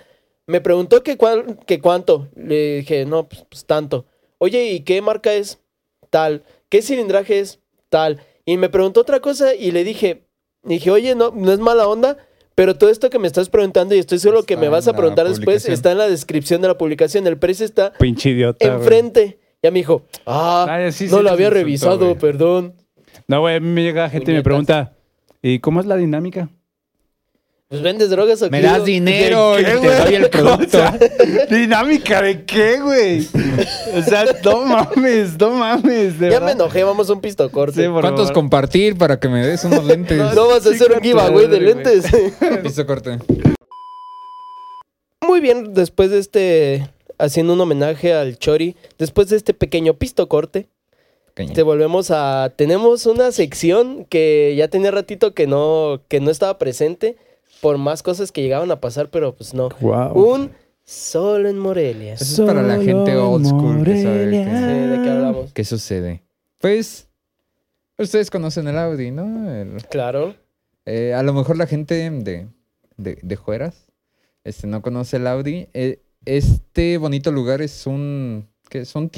Me preguntó que, cuál, que cuánto. Le dije, no, pues, pues, tanto. Oye, ¿y qué marca es? Tal. ¿Qué cilindraje es? Tal. Y me preguntó otra cosa y le dije, dije, oye, no, no es mala onda, pero todo esto que me estás preguntando y estoy seguro que me vas a preguntar después, está en la descripción de la publicación. El precio está Pinche idiota, enfrente. Ya me dijo, ah, Ay, sí, no sí, lo había insultó, revisado, perdón. No, güey, a mí me llega gente y me pregunta, ¿y cómo es la dinámica? Pues vendes drogas o Me qué?" das dinero y ¿De qué, te doy el güey? producto. O sea, ¿Dinámica de qué, güey? O sea, no mames, no mames, de Ya me enojé, vamos a un pisto corte. Sí, ¿Cuántos favor. compartir para que me des unos lentes? No, no vas a hacer un giveaway de güey. lentes. Listo, corte. Muy bien, después de este, haciendo un homenaje al Chori, después de este pequeño pisto corte, te volvemos a, tenemos una sección que ya tenía ratito que no, que no estaba presente por más cosas que llegaban a pasar, pero pues no. Guau. Un solo en Morelia. Eso es para la gente old school que sabe Sí, ¿De qué hablamos? qué sucede. Pues, ustedes conocen el Audi, ¿no? El- Claro. eh, a lo mejor la gente de, de, de Jueras este, no conoce el Audi. Eh, este bonito lugar es un, ¿qué? es un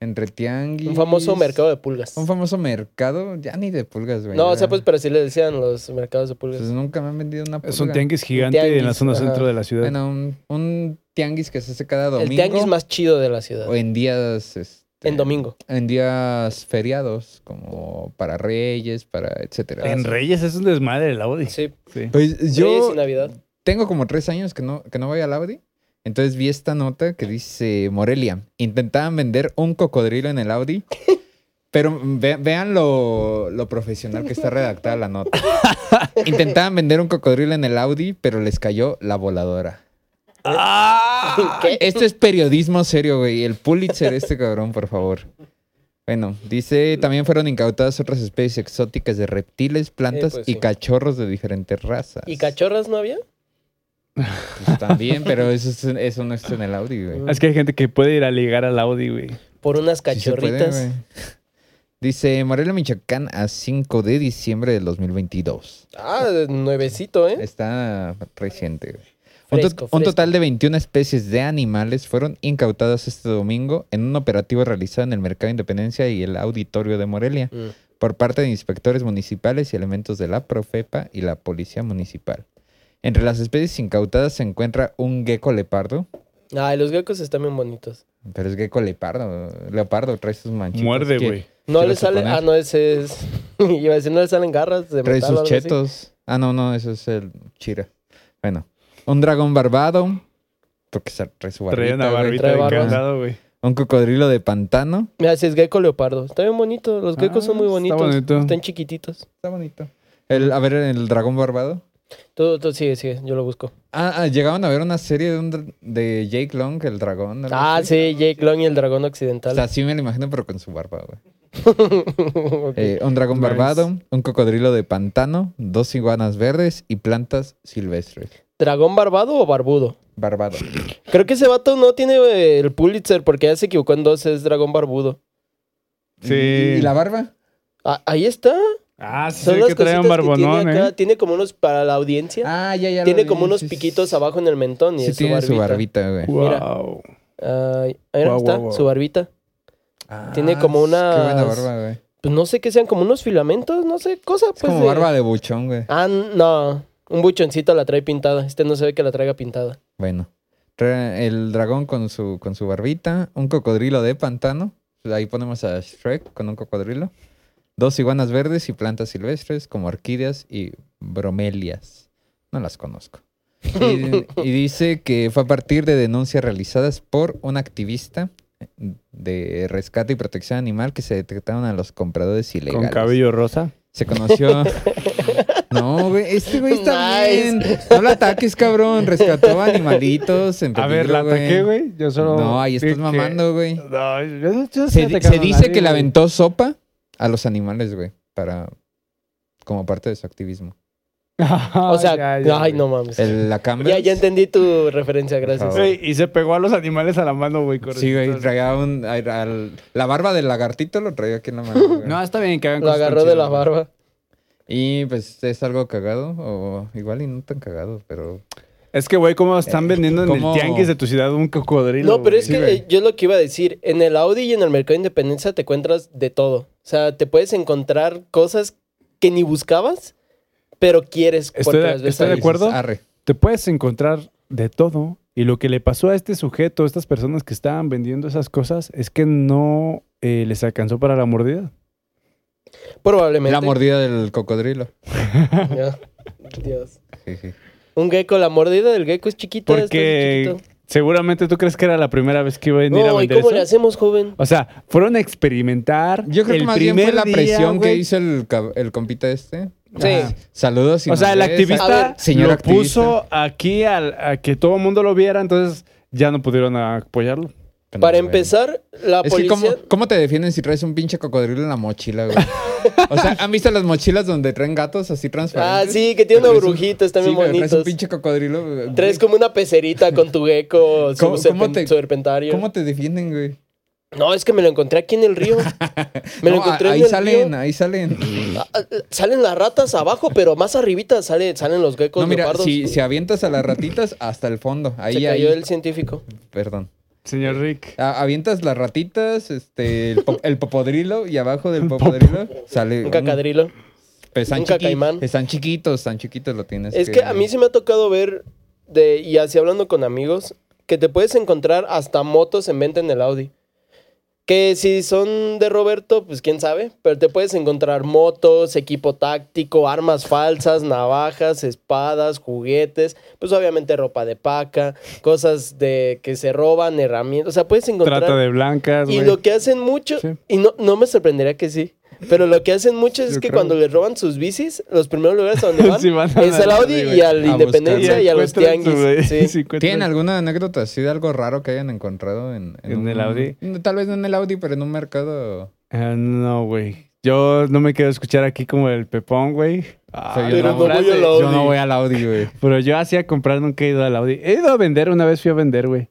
Entre tianguis. Un famoso mercado de pulgas. Un famoso mercado, ya ni de pulgas, güey. No, o sea, pues, pero sí le decían los mercados de pulgas. Pues nunca me han vendido una pulga. Es un tianguis gigante tianguis, en la zona ajá. centro de la ciudad. Bueno, un, un tianguis que se hace cada domingo. El tianguis más chido de la ciudad. O en días... este, En domingo. En días feriados, como para Reyes, para etcétera. en Reyes es un desmadre el Audi. Sí. Sí. Pues Reyes yo y Navidad. tengo como tres años que no, que no voy al Audi. Entonces vi esta nota que dice Morelia. Intentaban vender un cocodrilo en el Audi. Pero ve- vean lo, lo profesional que está redactada la nota. Intentaban vender un cocodrilo en el Audi, pero les cayó la voladora. ¿Qué? Esto es periodismo serio, güey. El Pulitzer, este cabrón, por favor. Bueno, dice, también fueron incautadas otras especies exóticas de reptiles, plantas pues y sí. cachorros de diferentes razas. ¿Y cachorras no había? Pues también, pero eso, es- eso no está en el Audi, güey. Es que hay gente que puede ir a ligar al Audi, güey. Por unas Sí se puede, cachorritas. güey. Dice Morelia, Michoacán, a 5 de diciembre del 2022. ah, nuevecito, ¿eh? Está reciente, güey. Un, to- Fresco, un fresco. total de 21 especies de animales fueron incautadas este domingo en un operativo realizado en el Mercado de Independencia y el Auditorio de Morelia Mm. por parte de inspectores municipales y elementos de la Profepa y la Policía Municipal. Entre las especies incautadas se encuentra un gecko leopardo, Ay, los geckos están bien bonitos. pero es gecko leopardo, leopardo, trae sus manchitas. Muerde, ¿Qué- güey. No ¿Qué le sale. Ah, no, ese es. Iba a decir, no le salen garras de Trae metal sus así. chetos. Ah, no, no, eso es el chira. Bueno, un dragón barbado, porque se- trae su barbita, Trae una barbita candado, güey. Un cocodrilo de pantano. Mira, si es gecko leopardo. Está bien bonito. Los geckos Ah, son muy está bonitos. bonito. Están chiquititos. Está bonito. El, a ver, el dragón barbado. Tú, tú sigue, sigue. Yo lo busco. Ah, ah, llegaban a ver una serie de, un de Jake Long, el dragón. Ah, así. sí, Jake Long y el dragón O occidental. sea, sí me lo imagino, pero con su barba, güey. Eh, un dragón Nice. barbado, un cocodrilo de pantano, dos iguanas verdes y plantas silvestres. ¿Dragón barbado o barbudo? Barbado. Creo que ese vato no tiene eh, el Pulitzer porque ya se equivocó en dos. Es dragón barbudo. Sí. ¿Y, y la barba? Ah, ahí está. Ah, sí, Son sí las que trae un que tiene barbonón, acá. ¿eh? Tiene como unos para la audiencia. Ah, ya, ya. tiene lo como vi, unos sí, piquitos sí. abajo en el mentón y Sí es tiene su su barbita. barbita, güey. Mira. Wow. Ay, ahí Guau, está, guau, guau. su barbita. Ah, Tiene como Qué buena unas- barba, güey. Pues no sé qué sean, como unos filamentos, no sé, cosa Es pues como de- barba de buchón, güey. Ah, no. Un buchoncito la trae pintada. Este no se ve que la traiga pintada. Bueno. Trae El dragón con su, con su barbita, un cocodrilo de pantano. Ahí ponemos a Shrek con un cocodrilo. Dos iguanas verdes y plantas silvestres como orquídeas y bromelias. No las conozco. Y, y dice que fue a partir de denuncias realizadas por un activista de rescate y protección animal que se detectaron a los compradores ilegales. Con cabello rosa. Se conoció. No, güey, este güey está Nice. bien. No lo ataques, cabrón. Rescató animalitos en A ver, peligro, la ataqué, güey. Yo solo. No, ahí estás mamando, güey. No, yo no yo no Se, se dice nadie, que le aventó sopa a los animales, güey, para como parte de su activismo. O sea, Ya, ya, ay, no mames. El- la. Ya, ya entendí tu referencia, gracias. Güey, y se pegó a los animales a la mano, güey. Sí, güey, traía un... al- la barba del lagartito lo traía aquí en la mano. güey. No, está bien que hagan Lo agarró de la barba. Y pues es algo cagado, o igual y no tan cagado, pero... Es que, güey, ¿cómo están vendiendo en el tianguis de tu ciudad un cocodrilo? No, pero es que güey. eh, yo lo que iba a decir, en el Audi y en el Mercado de Independencia te encuentras de todo. O sea, te puedes encontrar cosas que ni buscabas, pero quieres Estoy de- las ves estoy de acuerdo. Arre. Te puedes encontrar de todo. Y lo que le pasó a este sujeto, a estas personas que estaban vendiendo esas cosas, es que no eh, les alcanzó para la mordida. Probablemente. La mordida del cocodrilo. Dios. Un gecko, la mordida del gecko es chiquita. Porque chiquito. Seguramente tú crees que era la primera vez que iba a venir a No, ¿y vender cómo eso. le hacemos, joven? O sea, fueron a experimentar. Yo creo el que más bien fue la día, presión que hizo el, compita este. Sí. Saludos. si O sea, el. A activista ver, señor lo activista. puso aquí al, a que todo el mundo lo viera, entonces ya no pudieron apoyarlo. Que Para empezar, la Es que policía... ¿cómo, ¿cómo te defienden si traes un pinche cocodrilo en la mochila, güey? O sea, ¿han visto las mochilas donde traen gatos así Ah, transparentes? sí, que tiene una Traes un- brujita, están sí, bien pero Traes un bonitos. pinche cocodrilo. güey. Traes como una pecerita con tu gecko, su ¿Cómo- cómo serpen- te- serpentario. ¿Cómo te defienden, güey? No, es que me lo encontré aquí en el río. Me lo No, encontré ahí en el salen, río. ahí salen. Ah, ah, Salen las ratas abajo, pero más arribita sale, salen los geckos No, mira, leopardos. si, si avientas a las ratitas hasta el fondo. Ahí, Se ahí. cayó el científico. Perdón. Señor Rick. A- avientas las ratitas, este, el, po- el popodrilo y abajo del popodrilo sale Un cacadrilo. pues, están un chiqui- cacaimán. Están chiquitos, están chiquitos, lo tienes. Es que a mí sí me ha tocado ver, de, y así hablando con amigos, que te puedes encontrar hasta motos en venta en el Audi. Que si son de Roberto, pues quién sabe, pero te puedes encontrar motos, equipo táctico, armas falsas, navajas, espadas, juguetes, pues obviamente ropa de paca, cosas de que se roban, herramientas, o sea, puedes encontrar... Trata de blancas, Y lo que hacen mucho, Sí. y no, no me sorprendería que sí, pero lo que hacen mucho es Yo que creo. cuando les roban sus bicis, los primeros lugares a donde van, Sí, van a es al Audi y güey. a la A Independencia y a los tianguis. Sí. ¿Tienen alguna anécdota así de algo raro que hayan encontrado en, ¿En el Audi? Tal vez no en el Audi, pero en un mercado. Ah, no, güey. Yo no me quiero escuchar aquí como el pepón, güey. Ah, O sea, yo, pero no, no voy al Audi. yo no voy al Audi, güey. Pero yo hacía comprar, nunca he ido al Audi. He ido a vender, una vez fui a vender, güey.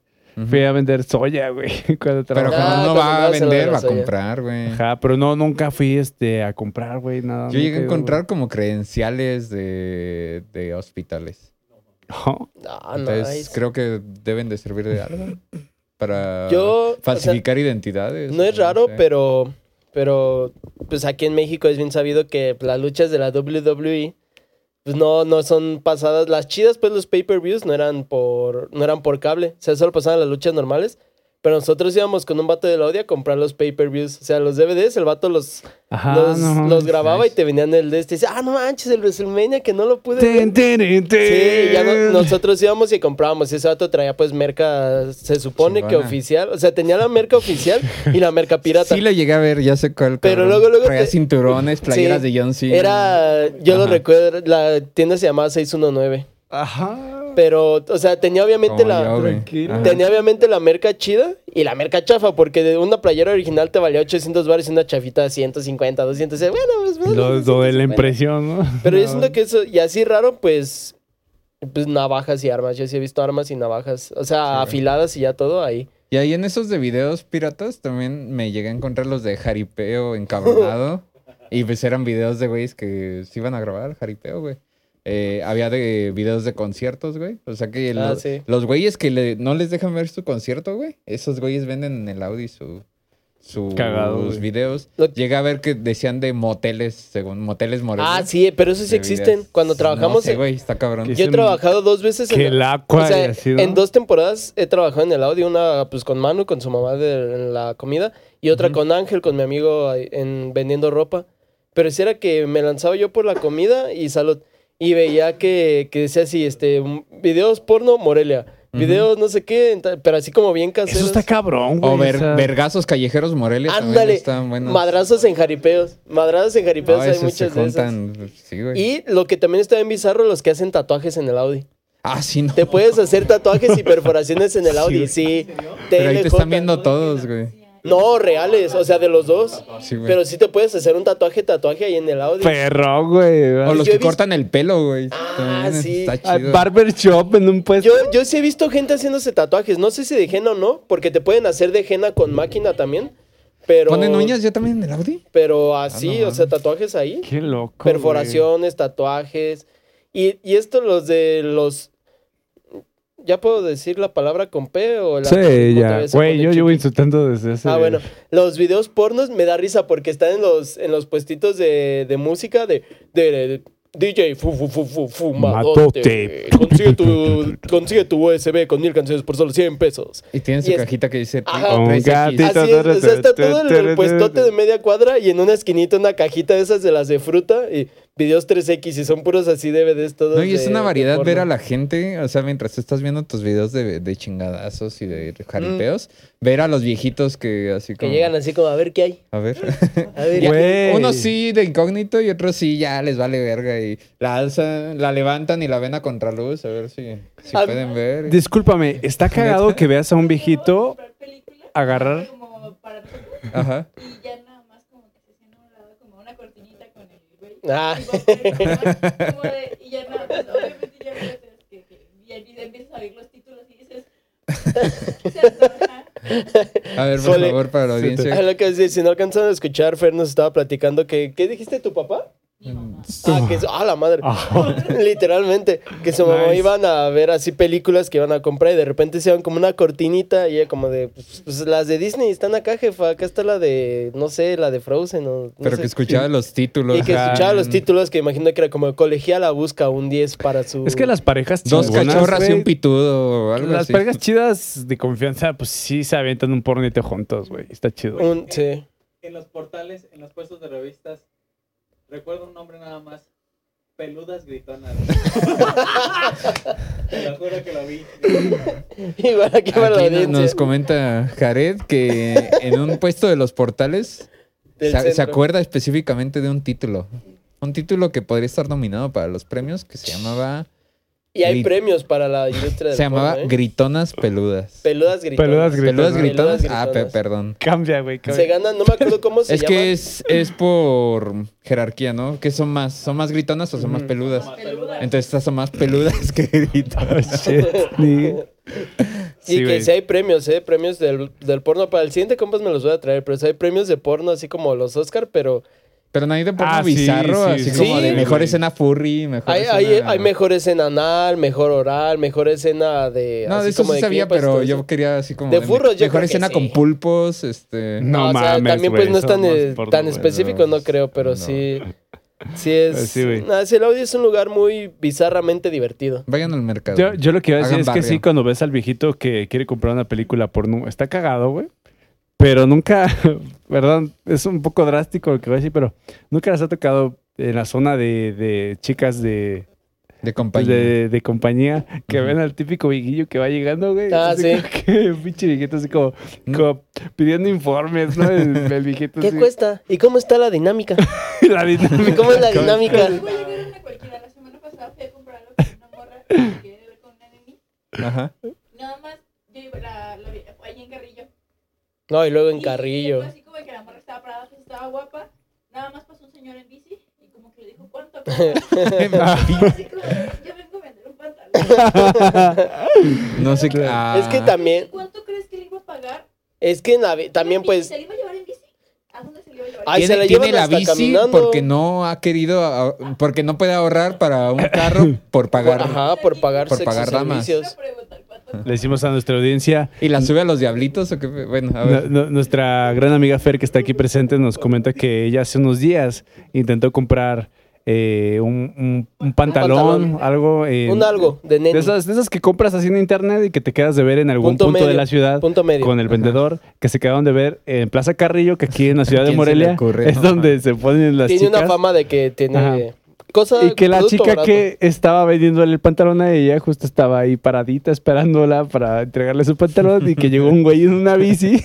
Fui a vender soya, güey. Cuando Pero trabajaba. Ah, cuando uno cuando va a vender, va a comprar, güey. Ajá, pero no, nunca fui este, a comprar, güey, nada. Yo llegué a encontrar como credenciales de, de hospitales. güey. No. Ah, Entonces nice. creo que deben de servir de algo para Yo, o sea, falsificar identidades. No es raro, sé. pero, pero pues aquí en México es bien sabido que las luchas de la WWE pues no, no son pasadas. Las chidas, pues los pay-per-views no eran por, no eran por cable. O sea, solo pasaban las luchas normales. Pero nosotros íbamos con un vato de la Audi a comprar los pay-per-views. O sea, los DVDs, el vato los, Ajá, los, no. los grababa y te venían el de este. Y dice, ah, no manches, el WrestleMania que no lo pude ver". Tin, tin, tin, Sí, ya no- nosotros íbamos y comprábamos. Ese vato traía pues merca, se supone que oficial. O sea, tenía la merca oficial y la merca pirata. Sí lo llegué a ver, ya sé cuál. Pero luego- luego Traía te- cinturones, playeras Sí, de John Cena. Era, yo lo recuerdo, la tienda se llamaba 619. Ajá. Pero, o sea, tenía obviamente Como la... yo. Tenía obviamente la merca chida y la merca chafa, porque de una playera original te valía 800 bares y una chafita 150, 200. Bueno, pues, bueno, Lo, lo de la 150. impresión, ¿no? Pero yo No. siento que eso, y así raro, pues, pues navajas y armas. Yo sí he visto armas y navajas, o sea, Sí. afiladas y ya todo ahí. Y ahí en esos de videos piratas también me llegué a encontrar los de jaripeo encabronado. y pues eran videos de güeyes que se iban a grabar jaripeo, güey. Eh, había de videos de conciertos, güey. O sea que Ah, los, sí. los güeyes que le- no les dejan ver su concierto, güey. Esos güeyes venden en el Audi su, sus Cagado, güey. videos. Lo- Llegué a ver que decían de moteles, según moteles Morelia. Ah, sí, pero eso sí existen. videos. Cuando No trabajamos... sé, en- güey, está cabrón. Yo he un- trabajado dos veces en el o sea, ¿no? en dos temporadas he trabajado en el audio, una pues con Manu, con su mamá de en la comida, y otra con Ángel, con mi amigo en vendiendo ropa. Pero si era que me lanzaba yo por la comida y salud. Y veía que, que decía así, este, videos porno Morelia, videos no sé qué, pero así como bien caseros. Eso está cabrón, güey. O ver, o sea, vergazos callejeros Morelia también Ándale, están buenos. madrazos en jaripeos, madrazos en jaripeos, No, hay esos muchas se de esas. juntan, Sí, güey. Y lo que también está bien bizarro, los que hacen tatuajes en el Audi. Ah, sí, no. Te puedes hacer tatuajes y perforaciones en el Audi, sí. Pero ahí te TLJ. están viendo todos, güey. No, reales, o sea, de los dos. Sí, güey. Pero sí te puedes hacer un tatuaje, tatuaje ahí en el audio. Perro, güey. o los que visto- cortan el pelo, güey. Ah, También sí. Está Al chido. barber shop en un puesto. Yo, yo sí he visto gente haciéndose tatuajes. No sé si de henna o no, porque te pueden hacer de henna con máquina también. Pero, ¿Ponen uñas ya también en el Audi? Pero así, Ah, no o sea, tatuajes ahí. Qué loco. Perforaciones, tatuajes. Y, y esto los de los... ¿Ya puedo decir la palabra con P o la Sí, ya. Güey, yo llevo insultando desde hace. Ah, bueno. Los videos pornos me da risa porque están en los, en los puestitos de, de música de, de, de DJ fu, fu, fu, fu, fumadote. Madote. Consigue tu, consigue tu USB con mil canciones por solo 100 pesos. Y tienen su Y es- cajita que dice Ajá. Un 3X. gatito. Así es, o sea, está todo en el puestote de media cuadra y en una esquinita una cajita de esas de las de fruta y videos 3X y son puros así DVDs todos. No, y es de- una variedad ver a la gente, o sea, mientras estás viendo tus videos de, de chingadazos y de jaripeos, ver a los viejitos que así Mm. Que como... llegan así como a ver qué hay. A ver. A ver. Unos sí de incógnito y otros sí ya les vale verga y la alzan, la levantan y la ven a contraluz, a ver si, si Ah, pueden ver. Discúlpame, está cagado que veas a un viejito agarrar. Como Ajá. y ya nada más como que se sienta a un lado como una cortinita con el güey. Ah. Y va a poner como de- y ya nada más, obviamente ya ves que, que y el video empiezas a ver los títulos y dices. A ver, por Sole- favor, para la audiencia. lo que sí, si no alcanzan a escuchar, Fer nos estaba platicando que... ¿Qué dijiste tu papá? Ah, que ah, la madre. Ah. Literalmente, que su mamá Nice. iban a ver así películas que iban a comprar y de repente se iban como una cortinita y ella como de, pues, pues, las de Disney están acá, jefa, acá está la de, no sé, la de Frozen o no Pero sé. que escuchaba los títulos. Y que Ajá. escuchaba los títulos que imagino que era como colegiala busca un 10 para su... Es que las parejas Dos chingonas, cachorras y un pitudo o algo Las así. parejas chidas de confianza, pues sí se avientan un pornito juntos, güey. Está chido. Un- sí. en los portales, en los puestos de revistas, recuerdo un nombre nada más. Peludas gritonas. Te lo juro que lo vi. Igual aquí para la Aquí no- nos comenta Jared que en un puesto de los portales del se, se centro. acuerda específicamente de un título. Un título que podría estar nominado para los premios que se llamaba Y hay Grit- premios para la industria del se llamaba porno, ¿eh? Gritonas Peludas. Peludas gritonas. Peludas gritonas. Peludas gritonas. Peludas Ah, pe- perdón. Cambia, güey. Se cambia. ganan, no me acuerdo cómo se Es llama. que es, es por jerarquía, ¿no? ¿Qué son más? ¿Son más gritonas o son más peludas? Más peludas. Entonces estas son más peludas que Oh, gritonas. shit. Ni- Y Sí, que güey. si hay premios, ¿eh? Premios del, del porno. Para el siguiente compas me los voy a traer, pero si hay premios de porno así como los Oscar, pero Pero no hay de porno Ah, sí, bizarro, sí, así sí. como de mejor güey. escena furry, mejor hay, hay, escena... hay mejor escena anal, mejor oral, mejor escena de... No, así de eso como sí de sabía, todo pero yo quería así como... De me- furros, yo Mejor creo que escena sí. con pulpos, este... No o sea, también pues no es tan, eh, tan específico, no no, creo, pero no. sí... Sí es... Pues sí, güey. Nah, sí, el audio es un lugar muy bizarramente divertido. Vayan al mercado. Yo, yo lo que iba a decir Hagan es que sí, cuando ves al viejito que quiere comprar una película porno, está cagado, güey. Pero nunca, ¿verdad? Es un poco drástico lo que voy a decir, pero nunca les ha tocado en la zona de, de chicas de, De compañía. de, de compañía que Ujú. ven al típico viejillo que va llegando, güey. Ah, Así sí. como que pinche viejito así como, como pidiendo informes, ¿no? El, el viejito ¿Qué así. cuesta? ¿Y cómo está la dinámica? La dinámica. ¿Cómo es la dinámica? Una cualquiera. La semana pasada fui a comprar algo con una morra que ver con una. Ajá. Nada más, yo iba la, la vi allí en Carrillo. No, y luego en Y Carrillo. fue así como que la morra estaba parada, pues estaba guapa. Nada más pasó un señor en bici y como que le dijo, ¿cuánto? Así como, yo vengo a vender un pantalón. No sé qué... ah. Es que también... ¿Cuánto crees que le iba a pagar? Es que también ¿Y pues... ¿Se le iba a llevar en bici? ¿A dónde se le iba a llevar? Ay, se tiene la tiene la bici caminando. porque no ha querido, ah, porque no puede ahorrar para un carro por pagar. Ajá, por pagar Por pagar damas. servicios. Le decimos a nuestra audiencia, ¿Y la sube a los diablitos o qué? Bueno, a ver. nu- nuestra gran amiga Fer, que está aquí presente, nos comenta que ella hace unos días intentó comprar eh, un, un- un pantalón, pantalón. algo. en- Un algo de nene. De esas, de esas que compras así en internet y que te quedas de ver en algún Punto punto, de la ciudad Punto medio. con el vendedor, que se quedaron de ver en Plaza Carrillo, que aquí en la ciudad de Morelia ocurre? es No, donde se ponen las Tiene chicas. una fama de que tiene Ajá. Cosa. Y que la chica barato. que estaba vendiéndole el pantalón a ella justo estaba ahí paradita esperándola para entregarle su pantalón y que llegó un güey en una bici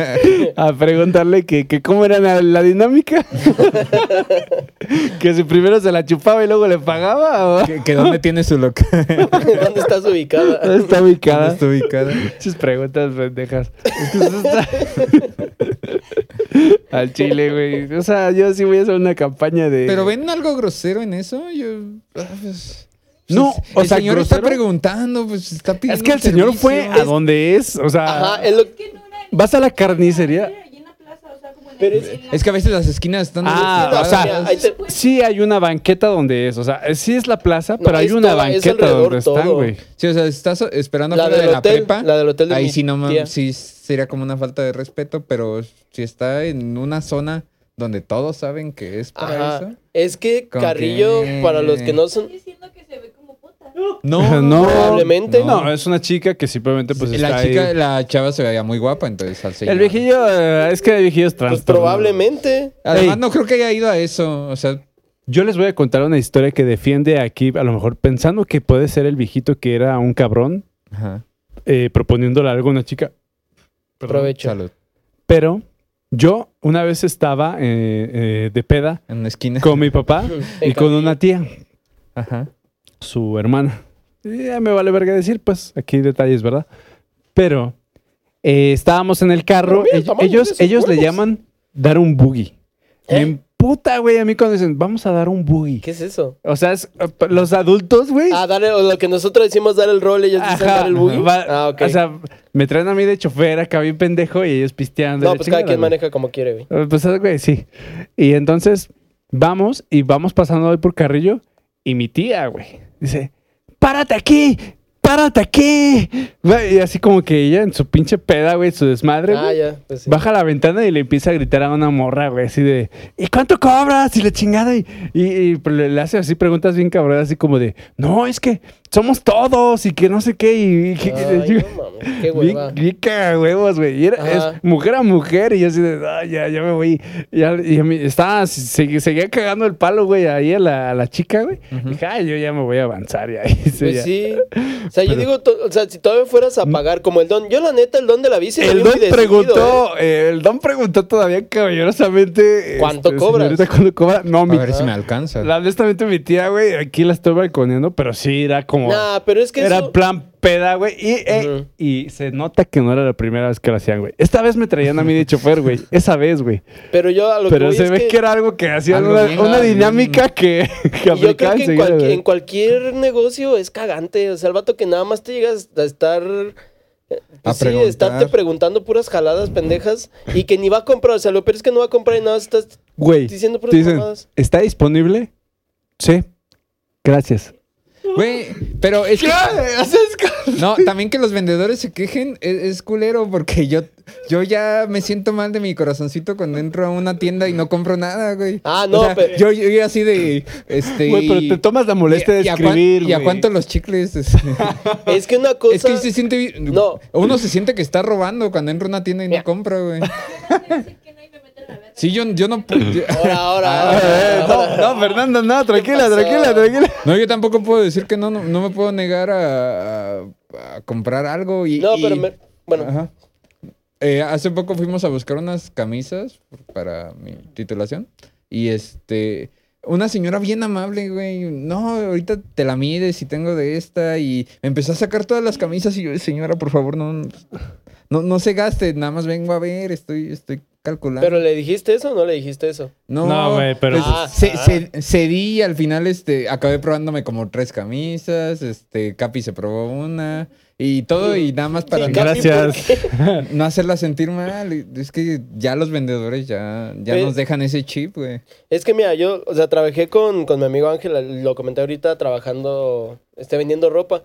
a preguntarle que, que cómo era la, la dinámica. que si primero se la chupaba y luego le pagaba. ¿o? ¿Que, que dónde tiene su local? ¿Dónde estás ubicada? ¿Dónde está ubicada? ¿Dónde está ubicada? Esas preguntas pendejas. Es que eso está- Al chile, güey. O sea, yo sí voy a hacer una campaña de. ¿Pero ven algo grosero en eso? Yo... ah, pues, No, pues, o el sea, señor está grosero. preguntando, pues está pidiendo Es que el señor fue a donde es. O sea, Ajá, es lo no vas a la carnicería. Pero es- que a veces las esquinas están... Ah, no, o sea, te- Sí hay una banqueta donde es. O sea, sí es la plaza, No, pero hay una banqueta donde están, todo. güey. Sí, o sea, estás esperando La afuera de la hotel, prepa. la del hotel de Ahí mi sí no tía. mames, sí sería como una falta de respeto, pero si está en una zona donde todos saben que es para Ajá. eso. Es que Carrillo, para los que no son. Estoy diciendo que se ve como puta. No, No, Probablemente. No, es una chica que simplemente pues está la chica, ahí. la chava se veía muy guapa, entonces al señor. El viejillo, eh, es que el viejillo es Pues trastornado. probablemente. Además, Ey. no creo que haya ido a eso. O sea, Yo les voy a contar una historia que defiende aquí, a lo mejor pensando que puede ser el viejito que era un cabrón, ajá. eh, proponiéndole algo a una chica. Perdón. Provecho. Salud. Pero yo una vez estaba eh, eh, de peda En una esquina. con mi papá y con una tía, Ajá. su hermana. Y Ya me vale verga decir, pues aquí detalles, ¿verdad? Pero eh, estábamos en el carro. Pero mira, el ellos ellos le llaman dar un boogie. Emputa, güey, a mí cuando dicen, vamos a dar un boogie. ¿Qué es eso? O sea, es, eh, los adultos, güey. Ah, dar el- o lo que nosotros decimos dar el rol, ellos dicen dar el buggy. va- Ah, ok. O sea, me traen a mí de chofer acá bien pendejo y ellos pisteando. no, pues cada quien güey. maneja como quiere, güey. Eh, Pues, güey, sí. Y entonces vamos y vamos pasando hoy por Carrillo y mi tía, güey, dice, párate aquí, párate aquí. Y así como que ella en su pinche peda, güey, su desmadre, Ah, güey, ya, pues sí. baja la ventana y le empieza a gritar a una morra, güey, así de, ¿y cuánto cobras? Y la chingada, y, y, y, pues, le, le hace así preguntas bien cabronas, así como de, no, es que somos todos y que no sé qué, y... y Ay, no mames, qué hueva. bien cagahuevos, güey. Y era, Ajá. es mujer a mujer. Y yo así de, "Ay, ya, ya me voy. Y, ya- y a mí estaba, se- seguía cagando el palo, güey, ahí a la, a la chica, güey. Dije, ay, yo ya me voy a avanzar. Ya. Y sí, Pues ya. sí. O sea, yo digo, o sea, si todavía fueras a pagar como el don. Yo, la neta, el don de la bici. El don preguntó, eh, el don preguntó todavía caballerosamente. ¿Cuánto cobras? señorita, ¿Cuánto cobra? No, A mi, ver si me alcanza. la, honestamente mi tía, güey, aquí la estoy balconeando, pero sí era como, Nah, pero es que era eso... plan peda, güey. Y, eh, y se nota que no era la primera vez que lo hacían, güey. Esta vez me traían a mí de chofer, güey. Esa vez, güey. Pero yo a lo Pero que se es ve que... que... era algo que hacían Algo una, bien, una bien. dinámica que, que Y yo creo que en, cualquier- güey. en cualquier negocio es cagante. O sea, el vato que nada más te llegas a estar... A pues sí, preguntar. estarte preguntando puras jaladas pendejas y que ni va a comprar. O sea, lo peor es que no va a comprar y nada más estás Güey, diciendo puras dicen. ¿está disponible? Sí. Gracias. Güey, pero es que... No, también que los vendedores se quejen es, es culero porque yo, yo ya me siento mal de mi corazoncito cuando entro a una tienda y no compro nada, güey. Ah, no, O sea, pero- Yo, yo, así de... Este, Güey, pero te tomas la molestia de y a cuán- escribir, ¿Y a cuánto los chicles? Es, Es que una cosa... es que se siente... No. Uno se siente que está robando cuando entra a una tienda y no Mira. compra, güey. Sí, yo, yo no... pu- yo- Ahora, ahora, Ah, ahora, No, ahora. no, Fernando, no, tranquila, tranquila, tranquila. No, yo tampoco puedo decir que no, no, no me puedo negar a, a- a comprar algo y... No, y- pero me- bueno, Ajá. Eh, hace poco fuimos a buscar unas camisas para mi titulación y este... Una señora bien amable, güey. No, ahorita te la mides y tengo de esta. Y me empezó a sacar todas las camisas y yo, señora, por favor, no, no, no se gaste. Nada más vengo a ver, estoy, estoy calculando. pero le dijiste eso o no le dijiste eso. No, No, güey, pero- pues, Ah, ce- ah. ce- cedí y al final este, acabé probándome como tres camisas, este, Capi se probó una y todo y nada más para Gracias. no hacerla sentir mal. Es que ya los vendedores ya, ya nos dejan ese chip, güey. Es que mira, yo, o sea, trabajé con, con mi amigo Ángel, lo comenté ahorita, trabajando, este, vendiendo ropa.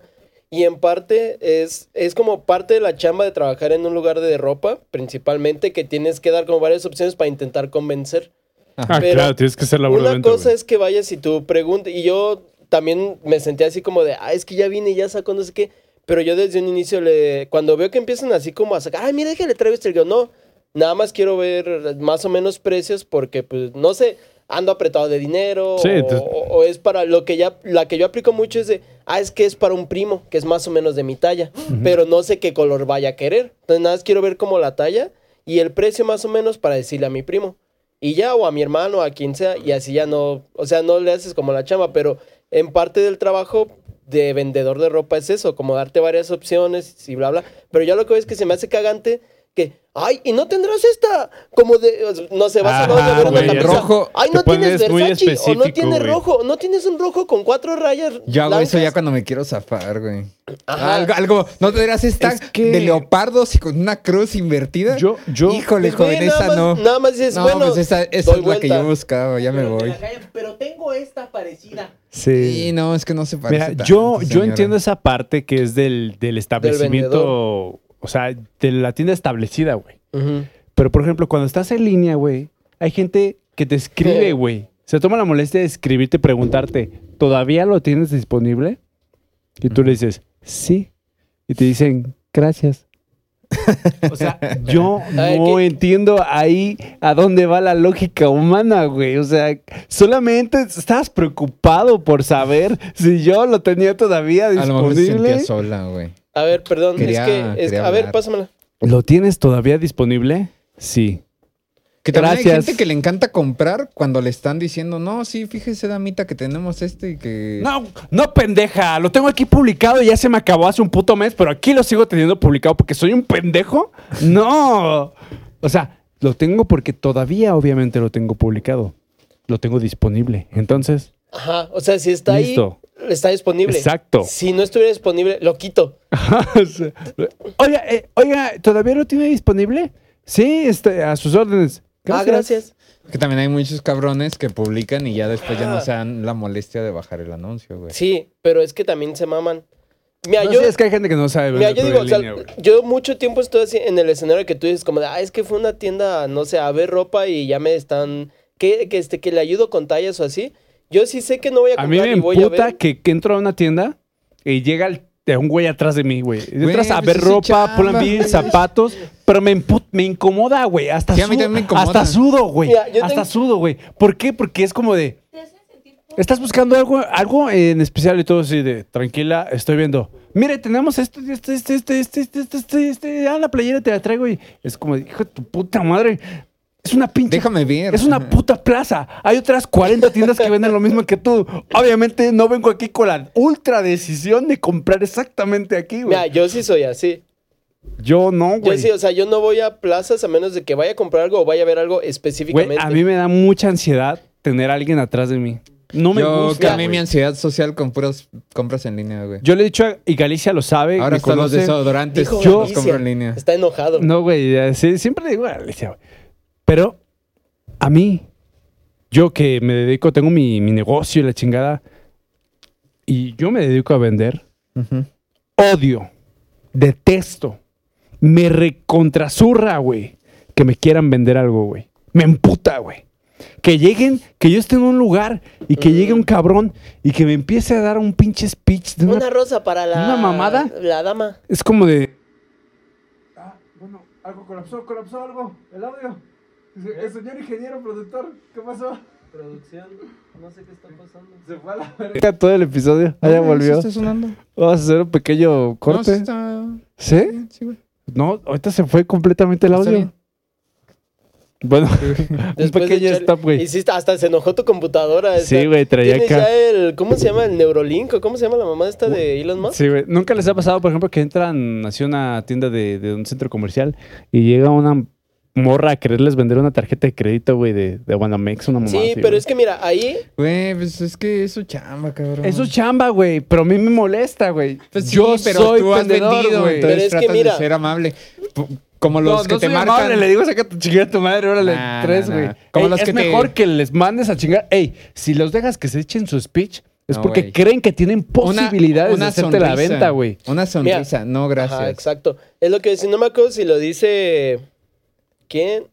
Y en parte es, es como parte de la chamba de trabajar en un lugar de ropa, principalmente, que tienes que dar como varias opciones para intentar convencer. Ah, Pero claro, tienes que ser la Una cosa es que vayas y tú preguntes, y yo también me sentí así como de, ah, es que ya vine, ya sacó no sé qué, pero yo desde un inicio le, cuando veo que empiezan así como a sacar, ay, mira que le traigo este, yo no, nada más quiero ver más o menos precios porque, pues, no sé, ando apretado de dinero Sí, o, o- es para lo que ya la que yo aplico mucho es de ah es que es para un primo que es más o menos de mi talla pero no sé qué color vaya a querer. Entonces nada más quiero ver como la talla y el precio más o menos para decirle a mi primo. Y ya o a mi hermano a quien sea y así ya no o sea no le haces como la chamba pero en parte del trabajo de vendedor de ropa es eso como darte varias opciones y bla bla. Pero ya lo que veo es que se me hace cagante que ay y no tendrás esta como de no sé vas a, no, Ajá, a ver una camisa. rojo. ay no tienes Versace o no tienes rojo no tienes un rojo con cuatro rayas Yo hago eso ya cuando me quiero zafar, güey. Algo, algo, ¿no tendrás esta Es que- de leopardos y con una cruz invertida? Yo, yo, Híjole, Pues, joven, esa más- no. nada más dices no, bueno pues esa, esa es la que yo buscaba, ya me Pero voy. Pero tengo esta parecida. sí. Sí, no, es que no se parece Mira, tanto, yo, yo entiendo esa parte que es del, del establecimiento. O sea, de la tienda establecida, güey. Pero, por ejemplo, cuando estás en línea, güey, hay gente que te escribe, güey. Se toma la molestia de escribirte y preguntarte, ¿todavía lo tienes disponible? Y tú le dices, sí. Y te dicen, gracias. o sea, yo no ¿qué? entiendo ahí a dónde va la lógica humana, güey. O sea, solamente estás preocupado por saber si yo lo tenía todavía A lo mejor se disponible. sentía sola, güey. A ver perdón Quería- es que es- a ver pásamela ¿Lo tienes todavía disponible? Sí. Que también hay Gracias. gente que le encanta comprar cuando le están diciendo, no, sí, fíjese, damita, que tenemos este y que... No, no, pendeja. Lo tengo aquí publicado y ya se me acabó hace un puto mes, pero aquí lo sigo teniendo publicado porque soy un pendejo. No. O sea, lo tengo porque todavía, obviamente, lo tengo publicado. Lo tengo disponible. Entonces, ajá o sea si está Listo. ahí está disponible Exacto. si no estuviera disponible lo quito oiga, eh, oiga, ¿todavía lo tiene disponible? Sí, este, a sus órdenes. ah gracias Que también hay muchos cabrones que publican y ya después ya Ah. no se dan la molestia de bajar el anuncio, güey. sí pero es que también se maman mira No, yo sí, es que hay gente que no sabe Mira, yo digo, o sea, línea, yo mucho tiempo estoy así en el escenario que tú dices como de, ah, es que fue una tienda, no sé, a ver ropa y ya me están, que, que, este, que le ayudo con tallas o así. Yo sí sé que no voy a comprar. A mí me emputa que, que entro a una tienda y llega un güey atrás de mí, güey. Entras a ver ropa, ponen zapatos, pero me, me incomoda, güey. Hasta, sí, hasta, sudo, güey. Hasta tengo... sudo, güey. ¿Por qué? Porque es como de... Estás buscando algo, algo en especial y todo así de tranquila, estoy viendo. Mire, tenemos esto, este, este, este, este, este, este, este, ah, la playera te la traigo y es como, hijo de tu puta madre, es una pinche Déjame ver. es una puta plaza. Hay otras 40 tiendas que venden lo mismo que tú. Obviamente no vengo aquí con la ultra decisión de comprar exactamente aquí, güey. Mira, yo sí soy así. Yo no, Yo güey. sí, o sea, yo no voy a plazas a menos de que vaya a comprar algo o vaya a ver algo Güey, específicamente. a mí me da mucha ansiedad tener a alguien atrás de mí. No me Yo gusta. cambié mi ansiedad social con puras compras en línea, güey. Yo le he dicho, a- y Galicia lo sabe. Ahora me hasta los desodorantes Dijo yo los Galicia. compro en línea. Está enojado. No, güey, ya, sí, siempre le digo a Galicia, güey. Pero a mí, yo que me dedico, tengo mi, mi negocio y la chingada, y yo me dedico a vender, odio, detesto, me recontrasurra, güey, que me quieran vender algo, güey. Me emputa, güey. Que lleguen, que yo esté en un lugar y que Mm. llegue un cabrón y que me empiece a dar un pinche speech de una... Una rosa para la... ¿Una mamada? La dama. Es como de... Ah, bueno, algo colapsó, colapsó algo, el audio. El señor ingeniero productor, ¿qué pasó? Producción, no sé qué está pasando. Se fue a la verga todo el episodio, ah, ya ¿sí volvió. está sonando? Vamos a hacer un pequeño No, sí corte. está... ¿Sí? sí, güey. No, ahorita se fue completamente el audio. Bueno, un pequeño echar- stop, güey. Hiciste, hasta se enojó tu computadora. Sí, güey, traía ¿Tienes acá. ya el, ¿cómo se llama? El Neurolink o cómo se llama la mamá esta de Elon Musk? Sí, güey. ¿Nunca les ha pasado, por ejemplo, que entran hacia una tienda de, de un centro comercial y llega una morra a quererles vender una tarjeta de crédito, güey, de, de Banamex, una mamá Sí, así, pero güey? es que mira, ahí Güey, pues es que es su chamba, cabrón. Eso es chamba, güey, pero a mí me molesta, güey. Pues sí, Yo pero soy tú has vendido, güey. entonces Pero es que mira- de ser amable. Como No, los que no te soy marcan. amable, le digo, saca tu chingada a tu madre, órale, Nah, tres, nah, güey. nah. Como Ey, los es que te- mejor que les mandes a chingar. Ey, si los dejas que se echen su speech, es No, porque creen que tienen posibilidades de hacerte la venta, güey. Una sonrisa, no gracias. Ajá, exacto. Es lo que si no me acuerdo si lo dice. ¿Quién?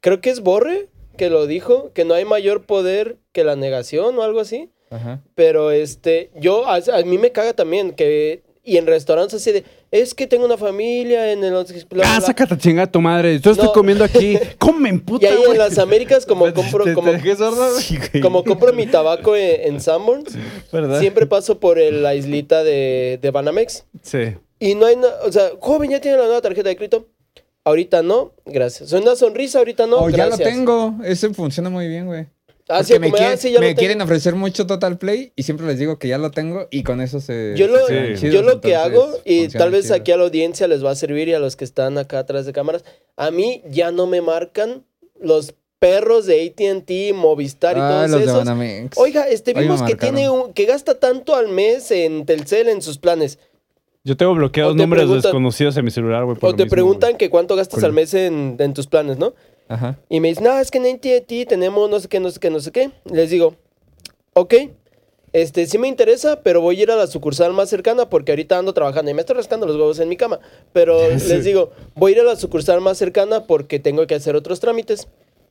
Creo que es Borre que lo dijo, que no hay mayor poder que la negación o algo así. Ajá. Pero este, yo, a, a mí me caga también que. Y en restaurantes así de, es que tengo una familia en el... bla, Ah, bla". sácate a chingar a tu madre. Yo estoy No. comiendo aquí. ¿Cómo me Y ahí güey? en las Américas, como ¿Te- compro, te- como, te sordo, güey? Sí, como compro mi tabaco en, en Sanborns, siempre paso por el- la islita de, de Banamex. Sí. Y no hay, na- o sea, joven, ¿ya tiene la nueva tarjeta de crédito? Ahorita no, gracias. Soy una sonrisa, ahorita no, Oh, ya lo tengo. Ese funciona muy bien, güey. Ah, sí, me, quieren, ah, sí, ya me lo tengo. quieren ofrecer mucho Total Play y siempre les digo que ya lo tengo y con eso se. Yo lo, se Sí. yo lo que hago, y tal vez chido. aquí a la audiencia les va a servir y a los que están acá atrás de cámaras, a mí ya no me marcan los perros de AT&T, Movistar y Ah, todos los de esos. Banamex. Oiga, este vimos que tiene un, que gasta tanto al mes en Telcel en sus planes. Yo tengo bloqueados te números desconocidos en mi celular, güey. O te mismo, preguntan que cuánto gastas al mes en, en tus planes, ¿no? Ajá. Y me dicen, no, es que en AT&T tenemos no sé qué, no sé qué, no sé qué. Les digo, ok, este, sí me interesa, pero voy a ir a la sucursal más cercana porque ahorita ando trabajando y me estoy rascando los huevos en mi cama. Pero les digo, voy a ir a la sucursal más cercana porque tengo que hacer otros trámites.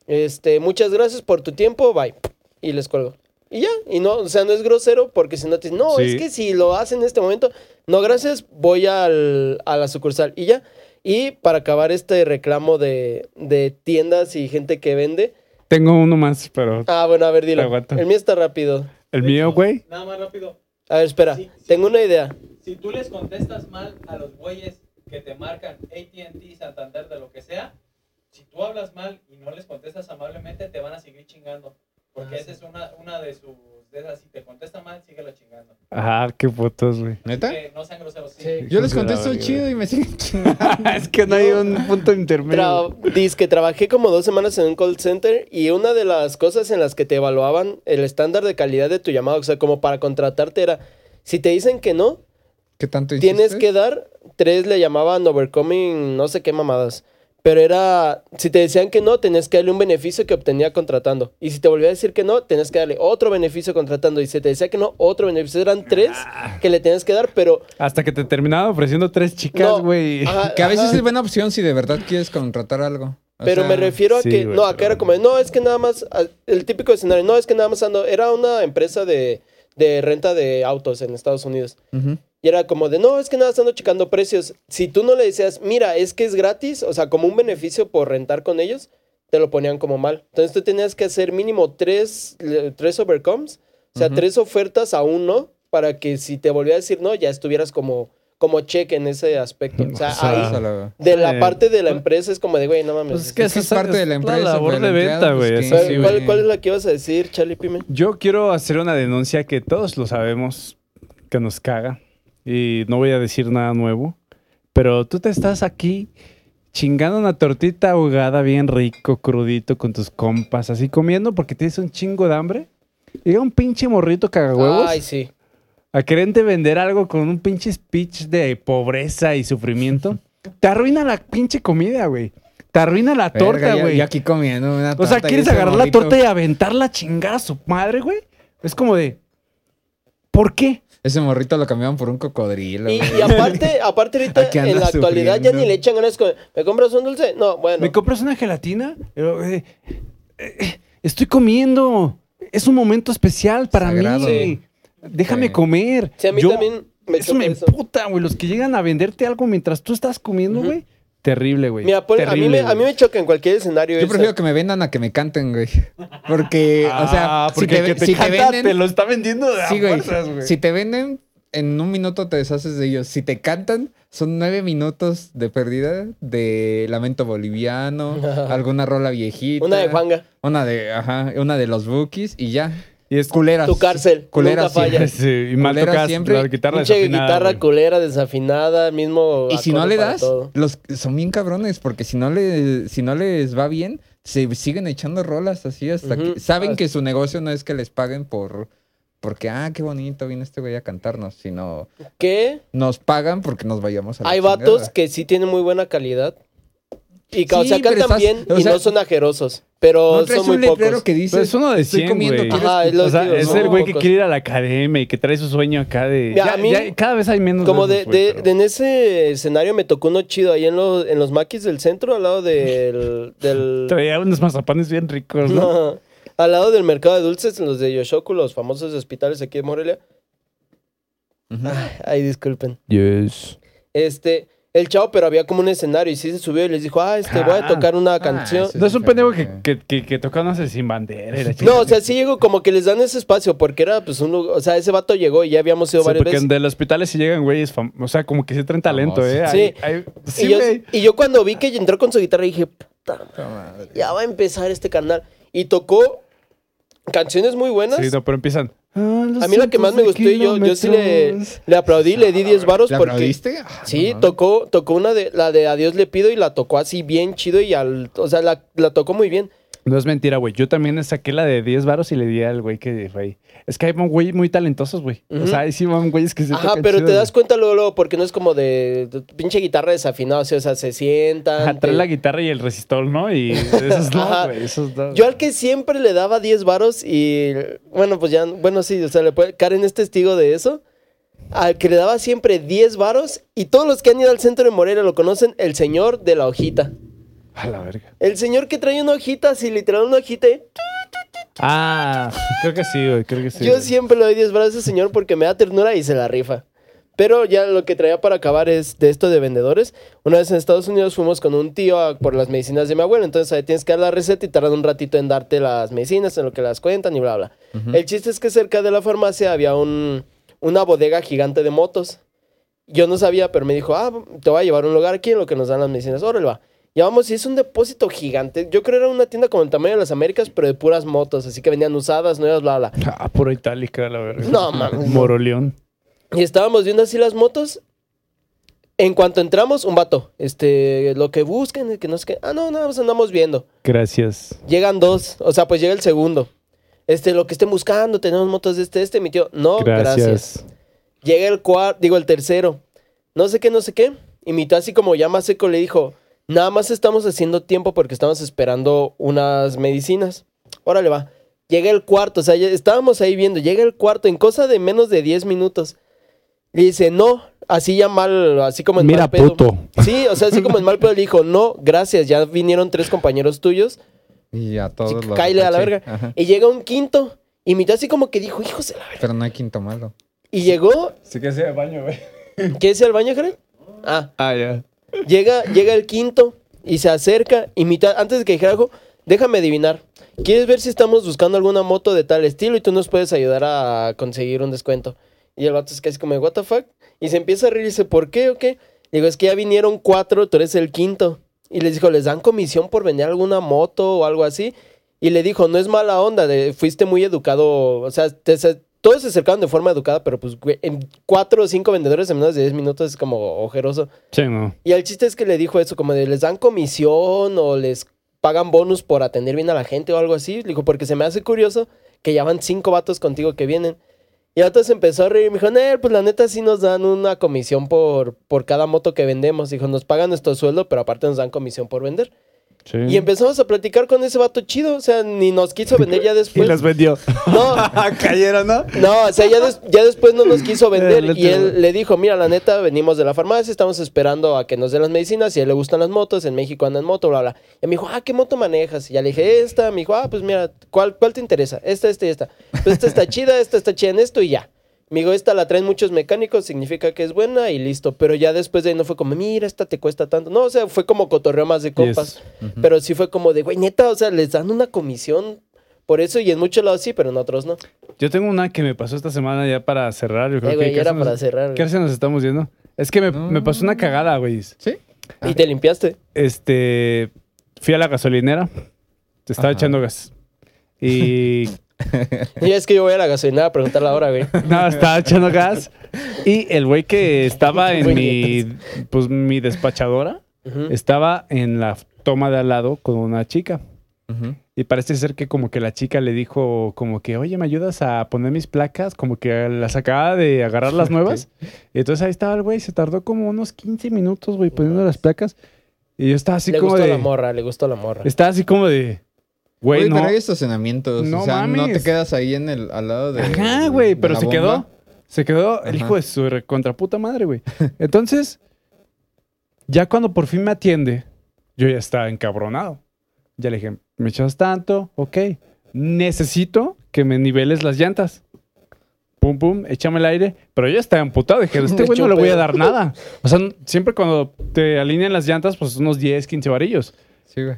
Este, muchas gracias por tu tiempo, bye. Y les cuelgo. Y ya, y no, o sea, no es grosero porque si no te dicen, no, Sí. es que si lo hacen en este momento, no, gracias, voy al, a la sucursal y ya. Y para acabar este reclamo de, de tiendas y gente que vende, Tengo uno más, pero Ah, bueno, a ver, dilo. El mío está rápido. el De mío, güey. Nada más rápido. A ver, espera. Sí, sí. Tengo una idea. Si tú les contestas mal a los güeyes que te marcan ATT, Santander, de lo que sea, si tú hablas mal y no les contestas amablemente, te van a seguir chingando. Porque Ah, esa es una, una de sus. De esas, si te contesta mal, síguelo chingando. Ajá, qué putos, güey. ¿Neta? Que no sean groseros. Sí. Sí. Yo les contesto chido güey. y me siguen chingando. es que no hay un punto intermedio. Tra dice que trabajé como dos semanas en un call center y una de las cosas en las que te evaluaban el estándar de calidad de tu llamado, o sea, como para contratarte era, si te dicen que no, ¿Qué tanto tienes que dar, tres le llamaban overcoming, no sé qué mamadas. Pero era, si te decían que no, tenías que darle un beneficio que obtenía contratando. Y si te volvía a decir que no, tenías que darle otro beneficio contratando. Y si te decía que no, otro beneficio. Eran tres que le tenías que dar, pero... Hasta que te terminaban ofreciendo tres chicas, güey. Que a veces ajá. es buena opción si de verdad quieres contratar algo. O Pero sea, me refiero a sí, que, güey, no, pero- acá era como, de, no, es que nada más, el típico escenario, no, es que nada más ando, era una empresa de, de renta de autos en Estados Unidos. Y era como de, no, es que nada más ando checando precios. Si tú no le decías, mira, es que es gratis, o sea, como un beneficio por rentar con ellos, te lo ponían como mal. Entonces tú tenías que hacer mínimo tres, tres overcomes, o sea, Ujú. tres ofertas a uno, para que si te volvía a decir no, ya estuvieras como, como check en ese aspecto. O sea, O sea, ahí, la- de la eh, parte de la empresa es como de, güey, no mames. Pues es que Es que esa es parte de la empresa, labor güey, de venta, empleado, güey. pues, eso que- ¿Cuál, sí, cuál- cuál es la que ibas a decir, Charlie Pime? Yo quiero hacer una denuncia que todos lo sabemos, que nos caga. Y no voy a decir nada nuevo. Pero tú te estás aquí chingando una tortita ahogada bien rico, crudito, con tus compas, así comiendo porque tienes un chingo de hambre. Llega un pinche morrito cagahuevos Ay, sí. a quererte vender algo con un pinche speech de pobreza y sufrimiento. te arruina la pinche comida, güey. Te arruina la Verga, torta, güey. Yo aquí comiendo una O sea, torta ¿quieres agarrar la torta y aventarla a chingar a su madre, güey? Es como de. ¿Por qué? Ese morrito lo cambiaban por un cocodrilo. Y, aparte, aparte ahorita, en la actualidad ya ni le echan ganas con, ¿me compras un dulce? No, bueno. ¿Me compras una gelatina? Pero, eh, eh, estoy comiendo. Es un momento especial para Sagrado. mí. Sí. Déjame Sí. comer. Sí, a mí Yo- también me eso me eso. emputa, güey. Los que llegan a venderte algo mientras tú estás comiendo, güey. Terrible, güey. Mira, pon- a, mí Terrible, me, a mí güey. me choca en cualquier escenario Yo eso. prefiero que me vendan a que me canten, güey. Porque, o sea, Ah, si te, el que te si te canta venden... te lo está vendiendo de a Sí, güey. fuerzas, güey. Si te venden, en un minuto te deshaces de ellos. Si te cantan, son nueve minutos de pérdida de Lamento Boliviano, alguna rola viejita. Una de Juanga. Una de, ajá, una de los Bookies y ya. Y es Culeras. Tu cárcel. Culeras nunca falla. Sí, y mal Culera tocas siempre. la guitarra Pinche desafinada, guitarra güey. culera, desafinada, mismo. Y si no le das, los son bien cabrones, porque si no le, si no les va bien, se siguen echando rolas así hasta que saben Ah. que su negocio no es que les paguen por porque ah, qué bonito vino este güey a cantarnos, sino Que nos pagan porque nos vayamos a la hay vatos chingada. que sí tienen muy buena calidad. Y ca- o Sí, sea, pero cantan estás- bien o y sea, no son ajerosos. Pero no son muy un pocos. que dice Pero es uno de estoy 100, comiendo, güey. ¿quieres Ajá, es que-" lo O sea, digo, es no, el güey que quiere ir a la academia y que trae su sueño acá de. Mira, ya- a mí- ya cada vez hay menos. Como de, esos, de- pero- de en ese escenario me tocó uno chido ahí en, los en los maquis del centro, al lado del. del Traía unos mazapanes bien ricos, ¿no? No, al lado del mercado de dulces, en los de Yoshoku, los famosos hospitales aquí de Morelia. Ujú. Ay, disculpen. Yes. Este, el chavo, pero había como un escenario y sí se subió y les dijo, ah, este, voy a Ah. tocar una Ah, canción. No es un pendejo que, que, que, que toca, no sé, sin bandera. y la No, o sea, sí llegó como que les dan ese espacio porque era pues un lugar, o sea, ese vato llegó y ya habíamos ido Sí, varias porque veces. de los hospitales sí llegan güeyes, fam- o sea, como que sí traen talento. ¿eh? Sí. Hay- hay- sí, y, yo, güey. y yo cuando vi que entró con su guitarra dije, puta, Puta madre. ya va a empezar este canal. Y tocó canciones muy buenas. Sí, no, pero empiezan. "Ah, a mí la que más me gustó y yo, yo sí le, kilómetros". le aplaudí, le di 10 varos ¿Le porque... aplaudiste? Ah, Sí, no tocó, tocó una de la de Adiós le pido y la tocó así bien chido y al, o sea, la, la tocó muy bien. No es mentira, güey. Yo también saqué la de 10 varos y le di al güey que fue Es que hay güeyes muy talentosos, güey. O sea, ahí sí van güeyes que se Ajá, pero chido, te güey. das cuenta luego, luego, porque no es como de, de pinche guitarra desafinada, o sea, se sientan. Ajá, trae te- la guitarra y el resistor, ¿no? Y esos Ajá. güey. Esos no. Yo al que siempre le daba 10 varos y, bueno, pues ya, bueno, sí, o sea, le puede, Karen es testigo de eso. Al que le daba siempre 10 varos y todos los que han ido al centro de Morelia lo conocen, el señor de la hojita. A la verga. El señor que trae una hojita, así literal una hojita. y Ah, creo que sí, güey. Creo que sí. Yo güey. siempre le doy 10 varos a ese señor porque me da ternura y se la rifa. Pero ya lo que traía para acabar es de esto de vendedores. Una vez en Estados Unidos fuimos con un tío a- por las medicinas de mi abuelo. Entonces ahí tienes que dar la receta y tardan un ratito en darte las medicinas, en lo que las cuentan y bla, bla. El chiste es que cerca de la farmacia había un, una bodega gigante de motos. Yo no sabía, pero me dijo, ah, te voy a llevar a un lugar aquí en lo que nos dan las medicinas. Órale, va. Ya vamos, y es un depósito gigante. Yo creo era una tienda como el tamaño de las Américas, pero de puras motos. Así que vendían usadas, nuevas, bla, bla. Ah, puro itálica, la verga. No, mames. Moroleón. Y estábamos viendo así las motos. En cuanto entramos, un vato. Este, lo que busquen, que no sé qué. Ah, no, nada más andamos viendo. Gracias. Llegan dos. O sea, pues llega el segundo. Este, lo que estén buscando, tenemos motos de este, este. Mi tío, no, gracias. Gracias. Llega el cuarto, digo, el tercero. No sé qué, no sé qué. Y mi tío así como ya más seco le dijo, nada más estamos haciendo tiempo porque estamos esperando unas medicinas. Órale, va. Llega el cuarto, o sea, ya estábamos ahí viendo, llega el cuarto en cosa de menos de 10 minutos. Le dice, no, así ya mal, así como en Mira, mal pedo. puto. Sí, o sea, así como en mal pedo le dijo, no, gracias, ya vinieron tres compañeros tuyos, Y a todos sí, los. cáele a la verga. ajá. Y llega un quinto, y mi tío así como que dijo, hijos de la verga. Pero no hay quinto malo. Y llegó, Sí que sea baño, güey. ¿qué es el baño, Jared? Ah, Ah, ya. Llega, llega el quinto y se acerca y mitad, antes de que dijera algo, déjame adivinar. ¿Quieres ver si estamos buscando alguna moto de tal estilo y tú nos puedes ayudar a conseguir un descuento? Y el vato es casi como, ¿what the fuck? Y se empieza a reír y dice, ¿por qué o qué? Digo, es que ya vinieron cuatro, tú eres el quinto. Y les dijo, ¿les dan comisión por vender alguna moto o algo así? Y le dijo, no es mala onda, fuiste muy educado, o sea, te- todos se acercaron de forma educada, pero pues, güey, en cuatro o cinco vendedores en menos de 10 minutos es como ojeroso. Sí, no. Y el chiste es que le dijo eso, como de les dan comisión o les pagan bonus por atender bien a la gente o algo así. Le dijo, porque se me hace curioso que ya van cinco vatos contigo que vienen. Y se empezó a reír y me dijo, "Nel, pues la neta sí nos dan una comisión por, por cada moto que vendemos. Dijo, nos pagan nuestro sueldo, pero aparte nos dan comisión por vender. Sí. Y empezamos a platicar con ese vato chido, o sea, ni nos quiso vender ya Y después. las vendió. No, Cayeron, ¿no? no, o sea, ya, des- ya después no nos quiso vender y él le dijo, mira, la neta, venimos de la farmacia, estamos esperando a que nos den las medicinas y a él le gustan las motos, en México anda en moto, bla, bla. Y me dijo, ah, ¿qué moto manejas? Y ya le dije, esta, me dijo, ah, pues mira, ¿cuál, cuál te interesa? Esta, esta y esta. Pues esta está chida, esta está chida en esto y ya. Me dijo, esta la traen muchos mecánicos, significa que es buena y listo. Pero ya después de ahí no fue como, mira, esta te cuesta tanto. No, o sea, fue como cotorreo más de compas. Yes. Pero sí fue como de, güey, neta, o sea, les dan una comisión por eso y en muchos lados sí, pero en otros no. Yo tengo una que me pasó esta semana ya para cerrar. Yo creo Eh, que güey, ya era nos- para cerrar. ¿Qué nos estamos viendo? Es que me, No. me pasó una cagada, güey. ¿Sí? Y te limpiaste. Este, fui a la gasolinera, te estaba Ajá. echando gas. Y Y es que yo voy a la gasolinera a preguntar la hora, güey. no, estaba echando gas. Y el güey que estaba en mi, pues mi despachadora, estaba en la toma de al lado con una chica. Y parece ser que como que la chica le dijo como que, oye, ¿me ayudas a poner mis placas? Como que las acaba de agarrar las nuevas. Y entonces ahí estaba el güey, se tardó como unos 15 minutos, güey, poniendo las placas. Y yo estaba así le como gustó de... la morra, le gustó la morra. Estaba así como de... Güey, Güey, no. pero hay estacionamientos. No o sea, no te mames. quedas ahí en el, al lado de. Ajá, güey, de pero la se bomba. quedó. Se quedó el hijo de su contraputa madre, güey. Entonces, ya cuando por fin me atiende, yo ya estaba encabronado. Ya le dije, me echas tanto, ok. Necesito que me niveles las llantas. pum, pum, échame el aire. Pero yo estaba emputado. Dije, este güey no le voy a dar nada. O sea, siempre cuando te alinean las llantas, pues unos 10, 15 varillos. Sí, güey.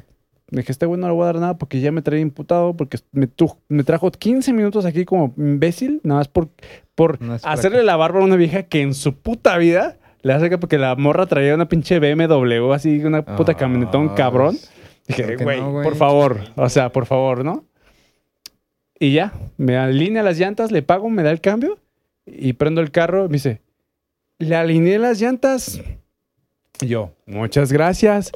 Dije, este güey no le voy a dar nada porque ya me traía imputado, porque me, tu- me trajo 15 minutos aquí como imbécil, nada más por, por No hacerle la barba a una vieja que en su puta vida le hace que porque la morra traía una pinche BMW, así, una puta Ah, camionetón cabrón. Dije, ¿por qué güey, no, por favor, o sea, por favor, ¿no? Y ya, me alinea las llantas, le pago, me da el cambio y prendo el carro me dice, le alineé las llantas. Y yo, muchas gracias.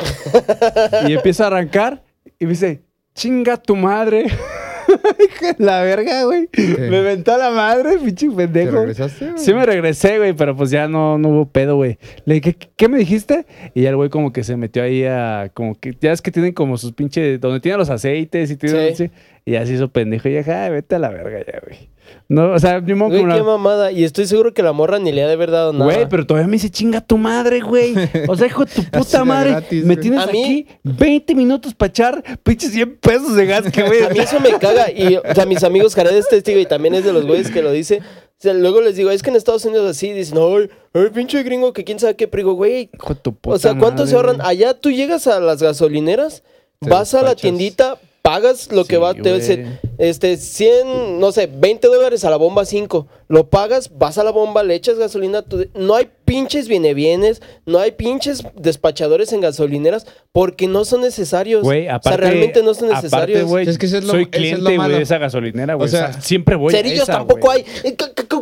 y empiezo a arrancar y me dice, chinga tu madre. La verga, güey. Me a la madre, pinche ¿Te pendejo. regresaste? güey? Sí me regresé, güey, pero pues ya no, no hubo pedo, güey. Le dije, ¿qué, qué me dijiste? Y ya el güey como que se metió ahí a... Como que... Ya es que tienen como sus pinches... Donde tienen los aceites y tienen... Sí. Y ya se hizo pendejo. Y dije, ay, vete a la verga ya, güey. No, o sea, ni modo Güey, que una- qué mamada. Y estoy seguro que la morra ni le ha de haber dado nada. Güey, pero todavía me dice, chinga tu madre, güey. O sea, hijo de tu puta madre. gratis, me tienes mí- aquí 20 minutos para echar pinches 100 pesos de gas que, güey. A mí eso me caga. Y, o sea, mis amigos, Jared es testigo y también es de los güeyes que lo dice. O sea, luego les digo, es que en Estados Unidos así dicen, ay, ay, pinche gringo, que quién sabe qué. Pero digo, güey, Hijo de tu puta o sea, ¿cuánto se madre, ahorran? güey. Allá tú llegas a las gasolineras, vas a la tiendita, pagas lo que Sí, va, te güey. dice, este, 100, no sé, 20 dólares a la bomba 5. Lo pagas, vas a la bomba, le echas gasolina. tú- no hay pinches viene bienes, no hay pinches despachadores en gasolineras porque no son necesarios. Güey, aparte, o sea, realmente no son aparte, necesarios. Es que eso es lo- soy eso es lo cliente, güey, de esa gasolinera, güey. O O sea, sea, siempre voy a cerillos esa, tampoco hay.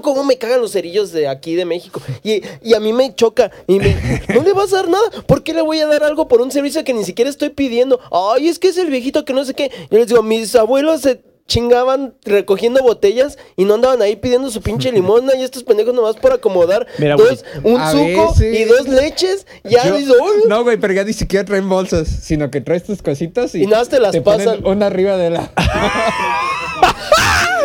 ¿Cómo me cagan los cerillos de aquí de México? Y, y a mí me choca. Y me, no le vas a dar nada. ¿Por qué le voy a dar algo por un servicio que ni siquiera estoy pidiendo? Ay, es que es el viejito que no sé qué. Yo les digo, mis abuelos se chingaban recogiendo botellas y no andaban ahí pidiendo su pinche limosna y estos pendejos nomás por acomodar Mira, dos, un suco veces- y dos leches. Ya no, güey, pero ya ni siquiera traen bolsas, sino que traes tus cositas y, Y nada más te las ponen pasan. una arriba de la.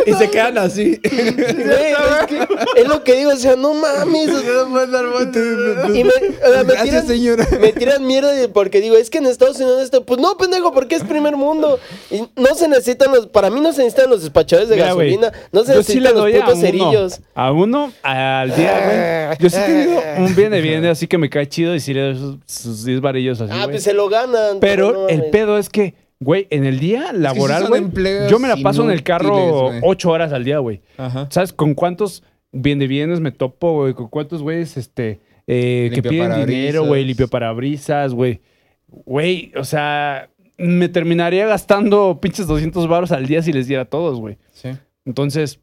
y se quedan así. Güey, es, que es lo que digo, o sea, no mames. o sea, y me, o sea, me Gracias, tiran, señora. me tiran mierda de- porque digo, es que en Estados Unidos esto, pues no, pendejo, porque es primer mundo. Y no se necesitan los, para mí no se necesitan los despachadores de Mira, gasolina, no se sí necesitan los a putos uno, cerillos. a uno al día, güey. Yo sí he tenido un viene viene, así que me cae chido y sí le doy sus, sus 10 varillos así, Ah, pues se lo ganan. Pero no el pedo es que, güey, en el día laboral, güey, empleos yo me la paso en el carro. 8 horas al día, güey. Ajá. ¿Sabes con cuántos viene bienes me topo, güey? ¿Con cuántos güeyes, este, eh, que piden dinero, güey? Limpio parabrisas, güey. Güey, o sea, me terminaría gastando pinches 200 baros al día si les diera a todos, güey. Sí. Entonces,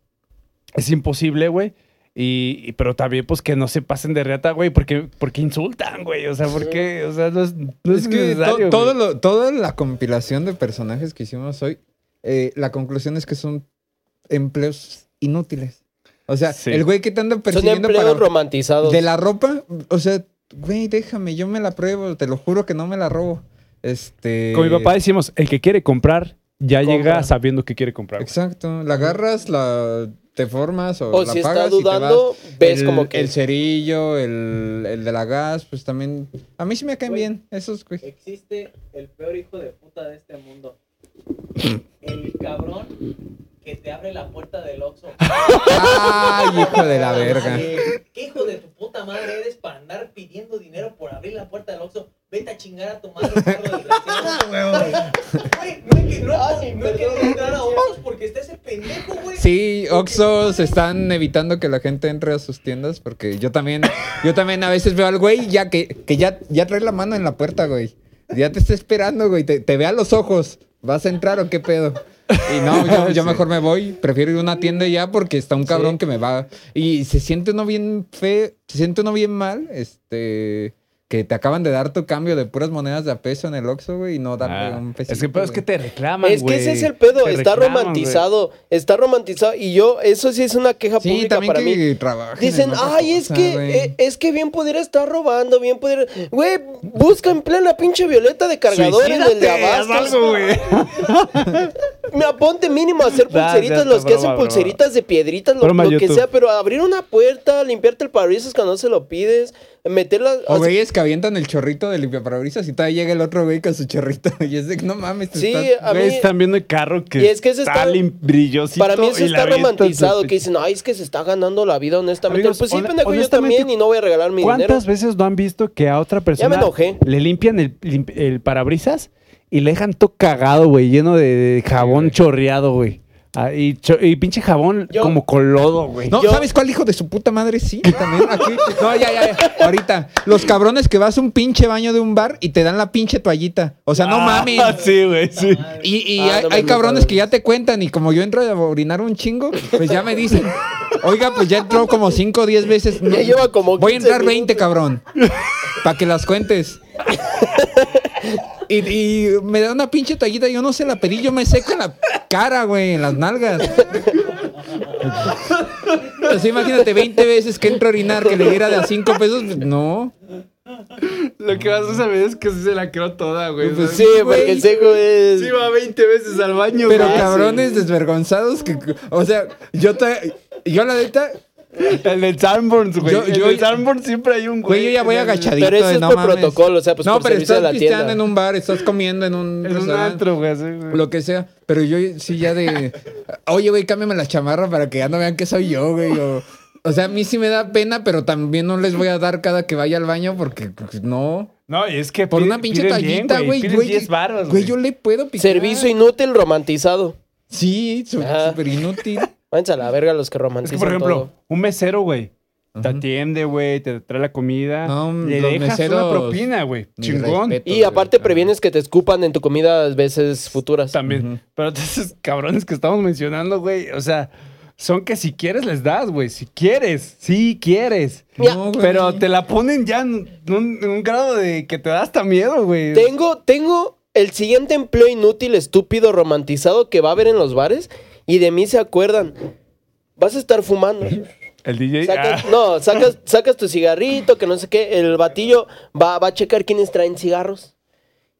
es imposible, güey. Y, y- pero también, pues, que no se pasen de reata, güey, porque, porque insultan, güey. O sea, porque, o sea, no es, no es, Es que to- todo lo- toda la compilación de personajes que hicimos hoy, eh, la conclusión es que son empleos inútiles. O sea, Sí. el güey que te anda Son persiguiendo empleos para... romantizados. De la ropa, o sea, güey, déjame, yo me la pruebo, te lo juro que no me la robo. Este... Con mi papá decimos, el que quiere comprar, ya Compra. llega sabiendo que quiere comprar. güey. Exacto, la agarras, la te formas o, o la si está pagas y te vas. dudando, ves el, como que. el cerillo, el, el de la gas, pues también. A mí sí me caen Güey. bien, esos, güey. Existe el peor hijo de puta de este mundo. El cabrón que te abre la puerta del Oxxo. Ay, hijo de la verga. ¿Qué hijo de tu puta madre eres para andar pidiendo dinero por abrir la puerta del Oxxo? Vete a chingar a tu madre, perro desgraciado. Güey, no hay que, no, Ay, no hay que perdón. entrar a Oxxos porque está ese pendejo, güey. Sí, Oxxos están evitando que la gente entre a sus tiendas porque yo también, yo también a veces veo al güey ya que, que ya, ya trae la mano en la puerta, güey. Ya te está esperando, güey. Te, te ve a los ojos. ¿Vas a entrar o qué pedo? Y no, yo, yo mejor me voy. Prefiero ir a una tienda ya porque está un cabrón Sí. que me va. Y se siente uno bien feo, se siente uno bien mal, este. Que te acaban de dar tu cambio de puras monedas de a peso en el Oxxo, güey, y no darle Ah, un pesito. es que, pero es güey. que te reclaman, Es que güey. ese es el pedo, Te está reclaman, romantizado, está romantizado y yo, eso sí es una queja Sí, pública también para que mí. trabajen Dicen, ay, es que, güey". eh, es que bien pudiera estar robando, bien pudiera... Güey, busca en plena pinche violeta de cargador en el de güey. Me aponte mínimo a hacer pulseritas, los que broma, hacen broma. pulseritas de piedritas, lo, Broma lo que YouTube. sea, pero abrir una puerta, limpiarte el parabrisas cuando no se lo pides. Meterla. O güeyes que avientan el chorrito de limpiaparabrisas y todavía llega el otro güey con su chorrito. Y es de, no mames, te Sí, estás- a mí- Güey, están viendo el carro que, Y es que está, está- brillosito. Para mí eso está romantizado, que dicen, ay, es que se está ganando la vida honestamente. Amigos, pues sí, pendejo, yo honestamente, también y no voy a regalar mi dinero. ¿Cuántas veces no han visto que a otra persona enojé. le limpian el, el parabrisas y le dejan todo cagado, güey, lleno de, de jabón chorreado, güey? Ah, y, cho- y pinche jabón Yo- como colodo, güey. No, Yo- ¿sabes cuál hijo de su puta madre? Sí, también aquí. No, ya, ya, ya. Ahorita. Los cabrones que vas a un pinche baño de un bar y te dan la pinche toallita. O sea, no Ah, mames. Sí, güey, sí. Y, y Ah, hay, no cabrones que ya te cuentan y como yo entro a orinar un chingo, pues ya me dicen, oiga, pues ya entró como 5 o 10 veces. No, Ya lleva como Voy a 15 entrar 20, minutos. cabrón. Para que las cuentes. Y, y me da una pinche toallita, yo no se la pedí, yo me seco la cara, güey, en las nalgas. Sea, imagínate 20 veces que entro a orinar, que le diera de a 5 pesos, pues, no. Lo que vas a saber es que sí se la quedó toda, güey. Pues Sí, porque el seco es. Sí va 20 veces al baño, Pero güey. cabrones desvergonzados que, o sea, yo te, yo la neta, El del Sanborns, güey. Yo- del Sanborns siempre hay un güey. güey, yo ya voy agachadito. Pero eso de, es no mames. protocolo, o sea, pues no, por pero servicio estás de la pisteando en un bar, estás comiendo en un En un antro, güey. así, güey. lo que sea. Pero yo sí ya de, oye, güey, cámbiame la chamarra para que ya no vean que soy yo, güey. O, o sea, a mí sí me da pena, pero también no les voy a dar cada que vaya al baño porque pues, no. No, y es que Por pide- una pinche bien, toallita, güey. Güey, 10 varos, güey, yo le puedo picar. Servicio inútil romantizado. Sí, súper inútil. Váyanse a la verga los que Es romantizan que, por ejemplo, todo. un mesero, güey. Te atiende, güey, te trae la comida. No, le los dejas una meseros, propina, güey. Chingón. Y aparte previenes que te escupan en tu comida a veces futuras. También. Pero esos cabrones que estamos mencionando, güey, o sea, son que si quieres les das, güey. Si quieres, si quieres. No. Pero te la ponen ya en un, en un grado de que te da hasta miedo, güey. Tengo, tengo el siguiente empleo inútil, estúpido, romantizado que va a haber en los bares y de mí se acuerdan. Vas a estar fumando. El DJ. Sacas- ah, No, sacas, sacas tu cigarrito, que no sé qué. El batillo va, va a checar quiénes traen cigarros.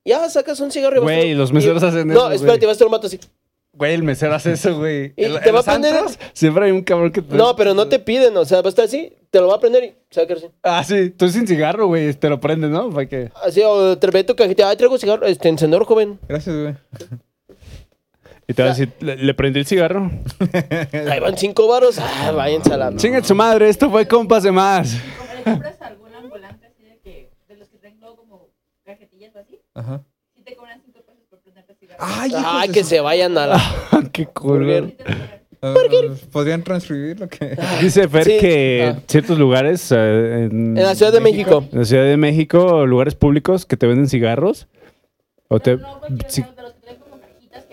Ya sacas un cigarro y vas a- Güey, los meseros y- hacen No, eso, espérate, güey. vas a estar un vato así. Güey, el mesero hace eso, güey. Y te va a prender- Siempre hay un cabrón que te. No, pero no te piden, o sea, va a estar así, te lo va a prender y se va a quedar así. Ah, sí. Tú sin cigarro, güey. Te lo prendes, ¿no? Para que. Así, o te ve tu cajita, ay, traigo cigarro, este encendedor joven. Gracias, güey. Y te va a decir, ¿le, le prendí el cigarro? Ahí van cinco varos, ah, váyanse a la... Chinga su madre, esto fue compas de más. Como le compras a algún ambulante así de que, de los que traen luego como cajetillas o así, Ajá. si te cobran 5 pesos por prenderte cigarro. Ay, hijos Ay, de que su- se vayan a la... Qué cobran. Ah, ¿Podrían transcribir lo que...? Dice Fer Sí. que Ah. ciertos lugares eh, en, En la Ciudad de México. en la Ciudad de México, lugares públicos que te venden cigarros. O te, No, no, cualquiera, sí, de los que traen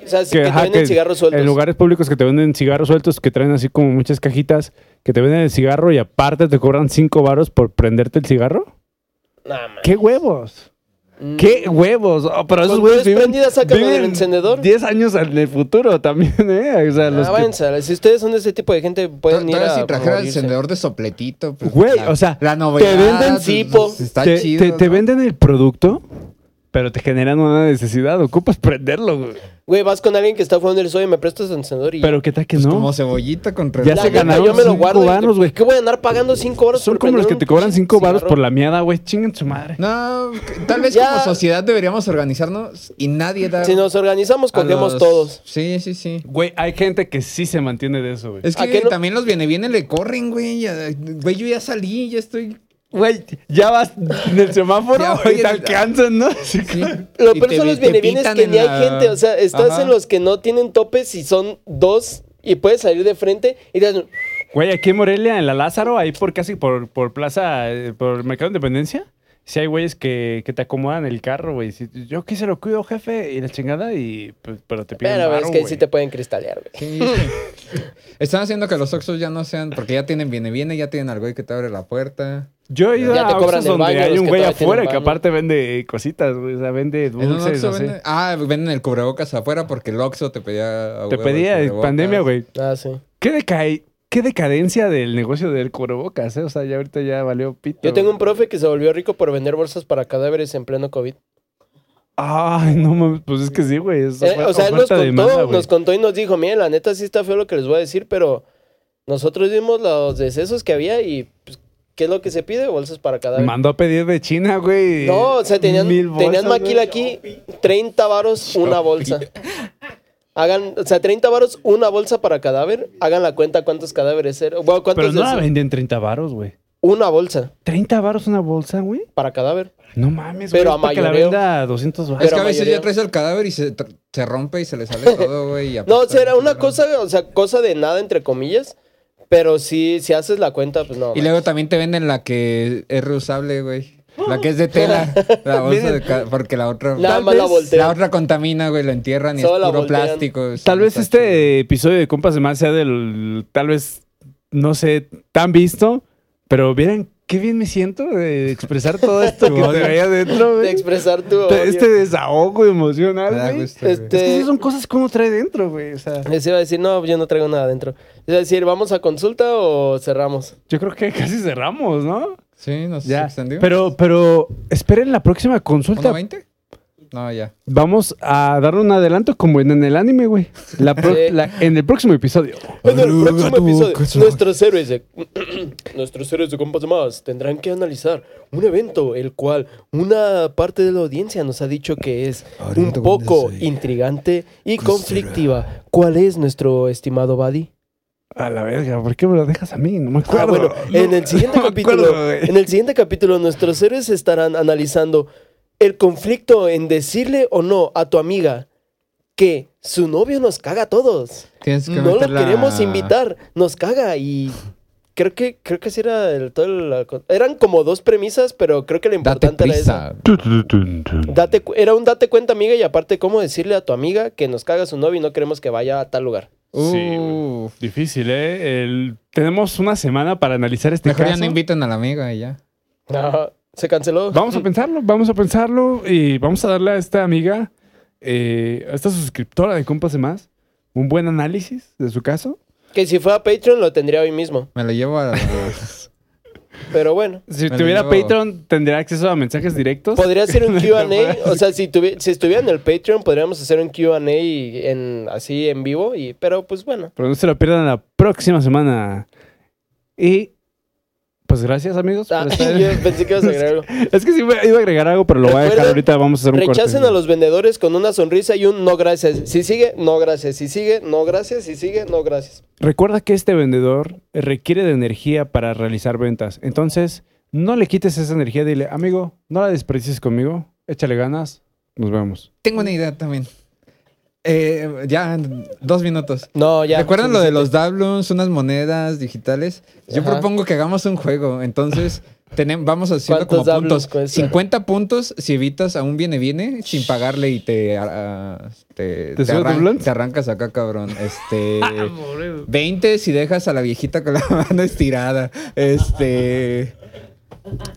O sea, que, te ajá, venden que cigarros sueltos. En lugares públicos que te venden cigarros sueltos, que traen así como muchas cajitas, que te venden el cigarro y aparte te cobran cinco varos por prenderte el cigarro. Nah, man. ¡Qué huevos! Mm. ¡Qué huevos! Oh, pero esos tres viven, del viven encendedor. 10 años en el futuro también, ¿eh? O sea, los que- váyanse a la- Si ustedes son de ese tipo de gente, pueden ir a si trajera el encendedor de sopletito. pues, Güey, la- o sea, la novedad, venden pues, Zippo. Está te, chido. te- te venden el producto, pero te generan una necesidad. Ocupas prenderlo, güey. Güey, vas con alguien que está fumando y le dices, oye, me prestas el encendedor y... Pero qué tal que Pues no. Como cebollita contra Ya La se ganaron yo me lo cinco guardo. y- varos, güey. ¿Qué voy a andar pagando cinco horas Son por como los que te cobran cinco varos cigarro? por la miada, güey. Chinguen su madre. No, tal vez Ya. como sociedad deberíamos organizarnos y nadie da... Si nos organizamos, cogemos los- todos. Sí, sí, sí. Güey, hay gente que sí se mantiene de eso, güey. Es ¿A que no? también los viene viene le corren, güey. ya- Güey, yo ya salí, ya estoy... Güey, ya vas en el semáforo Ya y te alcanzan, ¿no? Sí. Peor te son los bienes que ni hay la- gente. O sea, estás Ajá. en los que no tienen topes y son dos y puedes salir de frente y te hacen- Güey, aquí en Morelia, en la Lázaro, ahí por casi por, por Plaza, eh, por Mercado de Independencia, sí hay güeyes que, que te acomodan el carro, güey. Si- Yo aquí se lo cuido, jefe, y la chingada, y pues, pero te piden Pero es que güey. sí te pueden cristalear, güey. Sí. Están haciendo que los Oxxos ya no sean... Porque ya tienen viene viene, ya tienen al güey que te abre la puerta. Yo he ido Ya te a cobran Oxxos donde baño, hay un que güey afuera que aparte vende cositas, güey. O sea, vende dulces, así. venden- Ah, venden el cubrebocas afuera porque el Oxxo te pedía... Te pedía en pandemia, güey. Ah, sí. ¿Qué, decae, ¿Qué decadencia del negocio del cubrebocas, eh? O sea, ya ahorita ya valió pito. Yo tengo un profe que se volvió rico por vender bolsas para cadáveres en pleno COVID. Ay, no mames, pues es que sí, güey. Eh, o sea, él nos contó, demanda, nos contó y nos dijo, miren, la neta sí está feo lo que les voy a decir, pero nosotros vimos los decesos que había y pues, ¿Qué es lo que se pide? Bolsas para cadáver. Mandó a pedir de China, güey. No, o sea, tenían, Mil tenían maquila aquí, 30 varos una bolsa. Hagan, o sea, 30 varos una bolsa para cadáver. Hagan la cuenta cuántos cadáveres eran. Bueno, ¿cuántos Pero no la venden 30 varos, güey. Una bolsa ¿30 varos una bolsa, güey? para cadáver. No mames, Pero güey. a es para que la mayoreo. venda a 200 Es varos. Pero que a veces ya traes el cadáver y se, se rompe y se le sale todo, güey. No, o apesta sea, era bien una cosa, o sea, cosa de nada, entre comillas. Pero sí, si haces la cuenta, pues no. Y luego también te venden la que es reusable, güey. La que es de tela. La bolsa de ca- porque la otra. Nada Tal más la vez voltean. La otra contamina, güey, lo entierran y Solo es la puro voltean. plástico. Tal vez este episodio de Compas de Más sea del. Tal vez, no sé, tan visto. Pero vieran qué bien me siento de expresar todo esto que te veía adentro, De güey. expresar tu Este- odio. Este desahogo emocional, Me da güey. gusto, güey. Este- Es que esas son cosas que uno trae dentro, güey. O sea, Les iba a decir, no, yo no traigo nada adentro. Es decir, ¿vamos a consulta o cerramos? yo creo que casi cerramos, ¿no? Sí, nos Ya. extendió. Pero, pero, esperen la próxima consulta. ¿1.20? No, ya. Vamos a darle un adelanto como en, en el anime, güey. La pro- Sí. la- en el próximo episodio. En el próximo episodio, nuestros héroes de nuestros héroes de compas de más tendrán que analizar un evento el cual una parte de la audiencia nos ha dicho que es un poco intrigante y conflictiva. ¿Cuál es nuestro estimado Buddy? A la verga, ¿por qué me lo dejas a mí? No me Ah, acuerdo. en el siguiente No me capítulo, acuerdo, en el siguiente capítulo nuestros héroes estarán analizando el conflicto en decirle o no a tu amiga que su novio nos caga a todos. Tienes que No lo la- queremos invitar, nos caga y creo que creo que sí era el todo el- eran como dos premisas, pero creo que lo Date importante era eso. prisa. Date era un date cuenta amiga y aparte cómo decirle a tu amiga que nos caga su novio y no queremos que vaya a tal lugar. Sí. Difícil, ¿eh? El- Tenemos una semana para analizar este Mejor ya caso. no invitan a la amiga y ya. No, se canceló. Vamos a pensarlo, vamos a pensarlo y vamos a darle a esta amiga, eh, a esta suscriptora de Compas de Más, un buen análisis de su caso. Que si fuera Patreon lo tendría hoy mismo, Me lo llevo a... pero bueno. Si tuviera. Patreon, tendría acceso a mensajes directos. Podría ser un Q&A, o sea, si, tuvi- si estuviera en el Patreon podríamos hacer un Q&A y en así en vivo y pero pues bueno. Pero no se lo pierdan la próxima semana. Y pues gracias, amigos. Ah, por estar- yo pensé que ibas a agregar algo. Es que sí iba iba a agregar algo, pero lo voy a dejar ahorita. Vamos a hacer un corte. Rechacen a los vendedores con una sonrisa y un no gracias. Si sigue, no gracias. Si sigue, no gracias. Si sigue, no gracias. Recuerda que este vendedor requiere de energía para realizar ventas. Entonces, no le quites esa energía. Dile, amigo, no la desperdicies conmigo. Échale ganas. Nos vemos. Tengo una idea también. Eh, ya, dos minutos. No, ya. ¿Recuerdan lo de los doubloons, unas monedas digitales? Yo Ajá. propongo que hagamos un juego. Entonces, tenem- vamos haciendo como ¿Cuántos doubloons puntos. cuesta? 50 puntos si evitas a un viene-viene sin pagarle y te, ah, te, ¿Te te, sube arran- te arrancas acá, cabrón. Este. 20 si dejas a la viejita con la mano estirada. Este.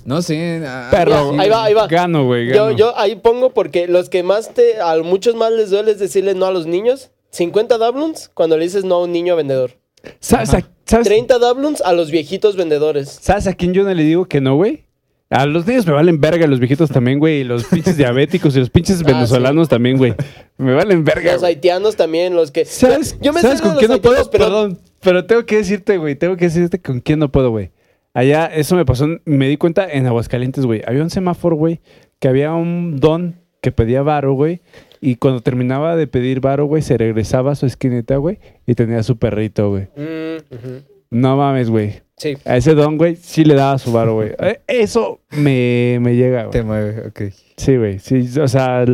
No sé. ah, Perro. sí. Ahí va, ahí va. Gano, güey. Yo, yo ahí pongo porque los que más te. A muchos más les duele es decirle no a los niños. 50 doubloons cuando le dices no a un niño vendedor. ¿Sabes, a, sabes- 30 doubloons a los viejitos vendedores. ¿Sabes a quién yo no le digo que no, güey? A los niños me valen verga, los viejitos también, güey. Y los pinches diabéticos y los pinches Ah, venezolanos también, güey. Me valen verga, Los haitianos también, los que. ¿Sabes, Yo me ¿sabes con los quién no puedo? pero Perdón, pero tengo que decirte, güey. Tengo que decirte con quién no puedo, güey. Allá, eso me pasó, me di cuenta en Aguascalientes, güey. Había un semáforo, güey, que había un don que pedía varo, güey. Y cuando terminaba de pedir varo, güey, se regresaba a su esquinita, güey, y tenía su perrito, güey. Mm. No mames, güey. Sí. A ese don, güey, sí le daba su varo, güey. Eh, Eso me, me llega, Te güey. mueve, ok. Sí, güey. Sí, o sea,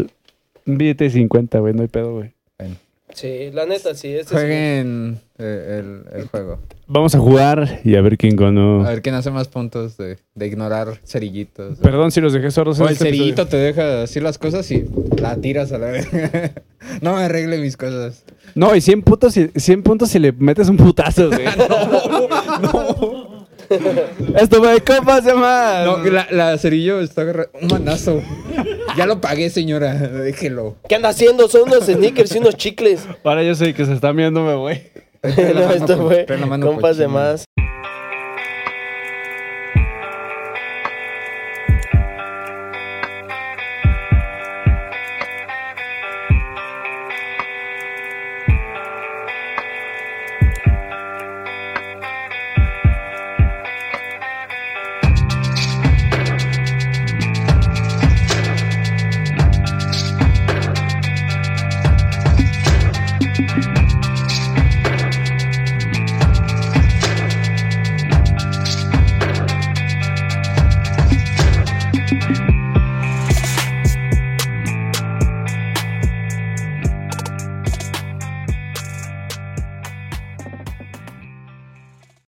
un billete de 50, güey, no hay pedo, güey. Sí, la neta, sí. Este. Jueguen eh, el, el juego. Vamos a jugar y a ver quién ganó. A ver quién hace más puntos de, de ignorar cerillitos. Perdón si los dejé sordos. en O el este cerillito episodio. te deja decir las cosas y la tiras a la vez. no me arregle mis cosas. No, y 100 puntos, si, 100 puntos si le metes un putazo, güey. Esto me compas de más. No, la, la cerillo está agarrando un manazo. Ya lo pagué, señora. Déjelo. ¿Qué anda haciendo? Son unos sneakers y unos chicles. Ahora yo sé que se están viendo, me voy. Trae la no, esto fue compas de más.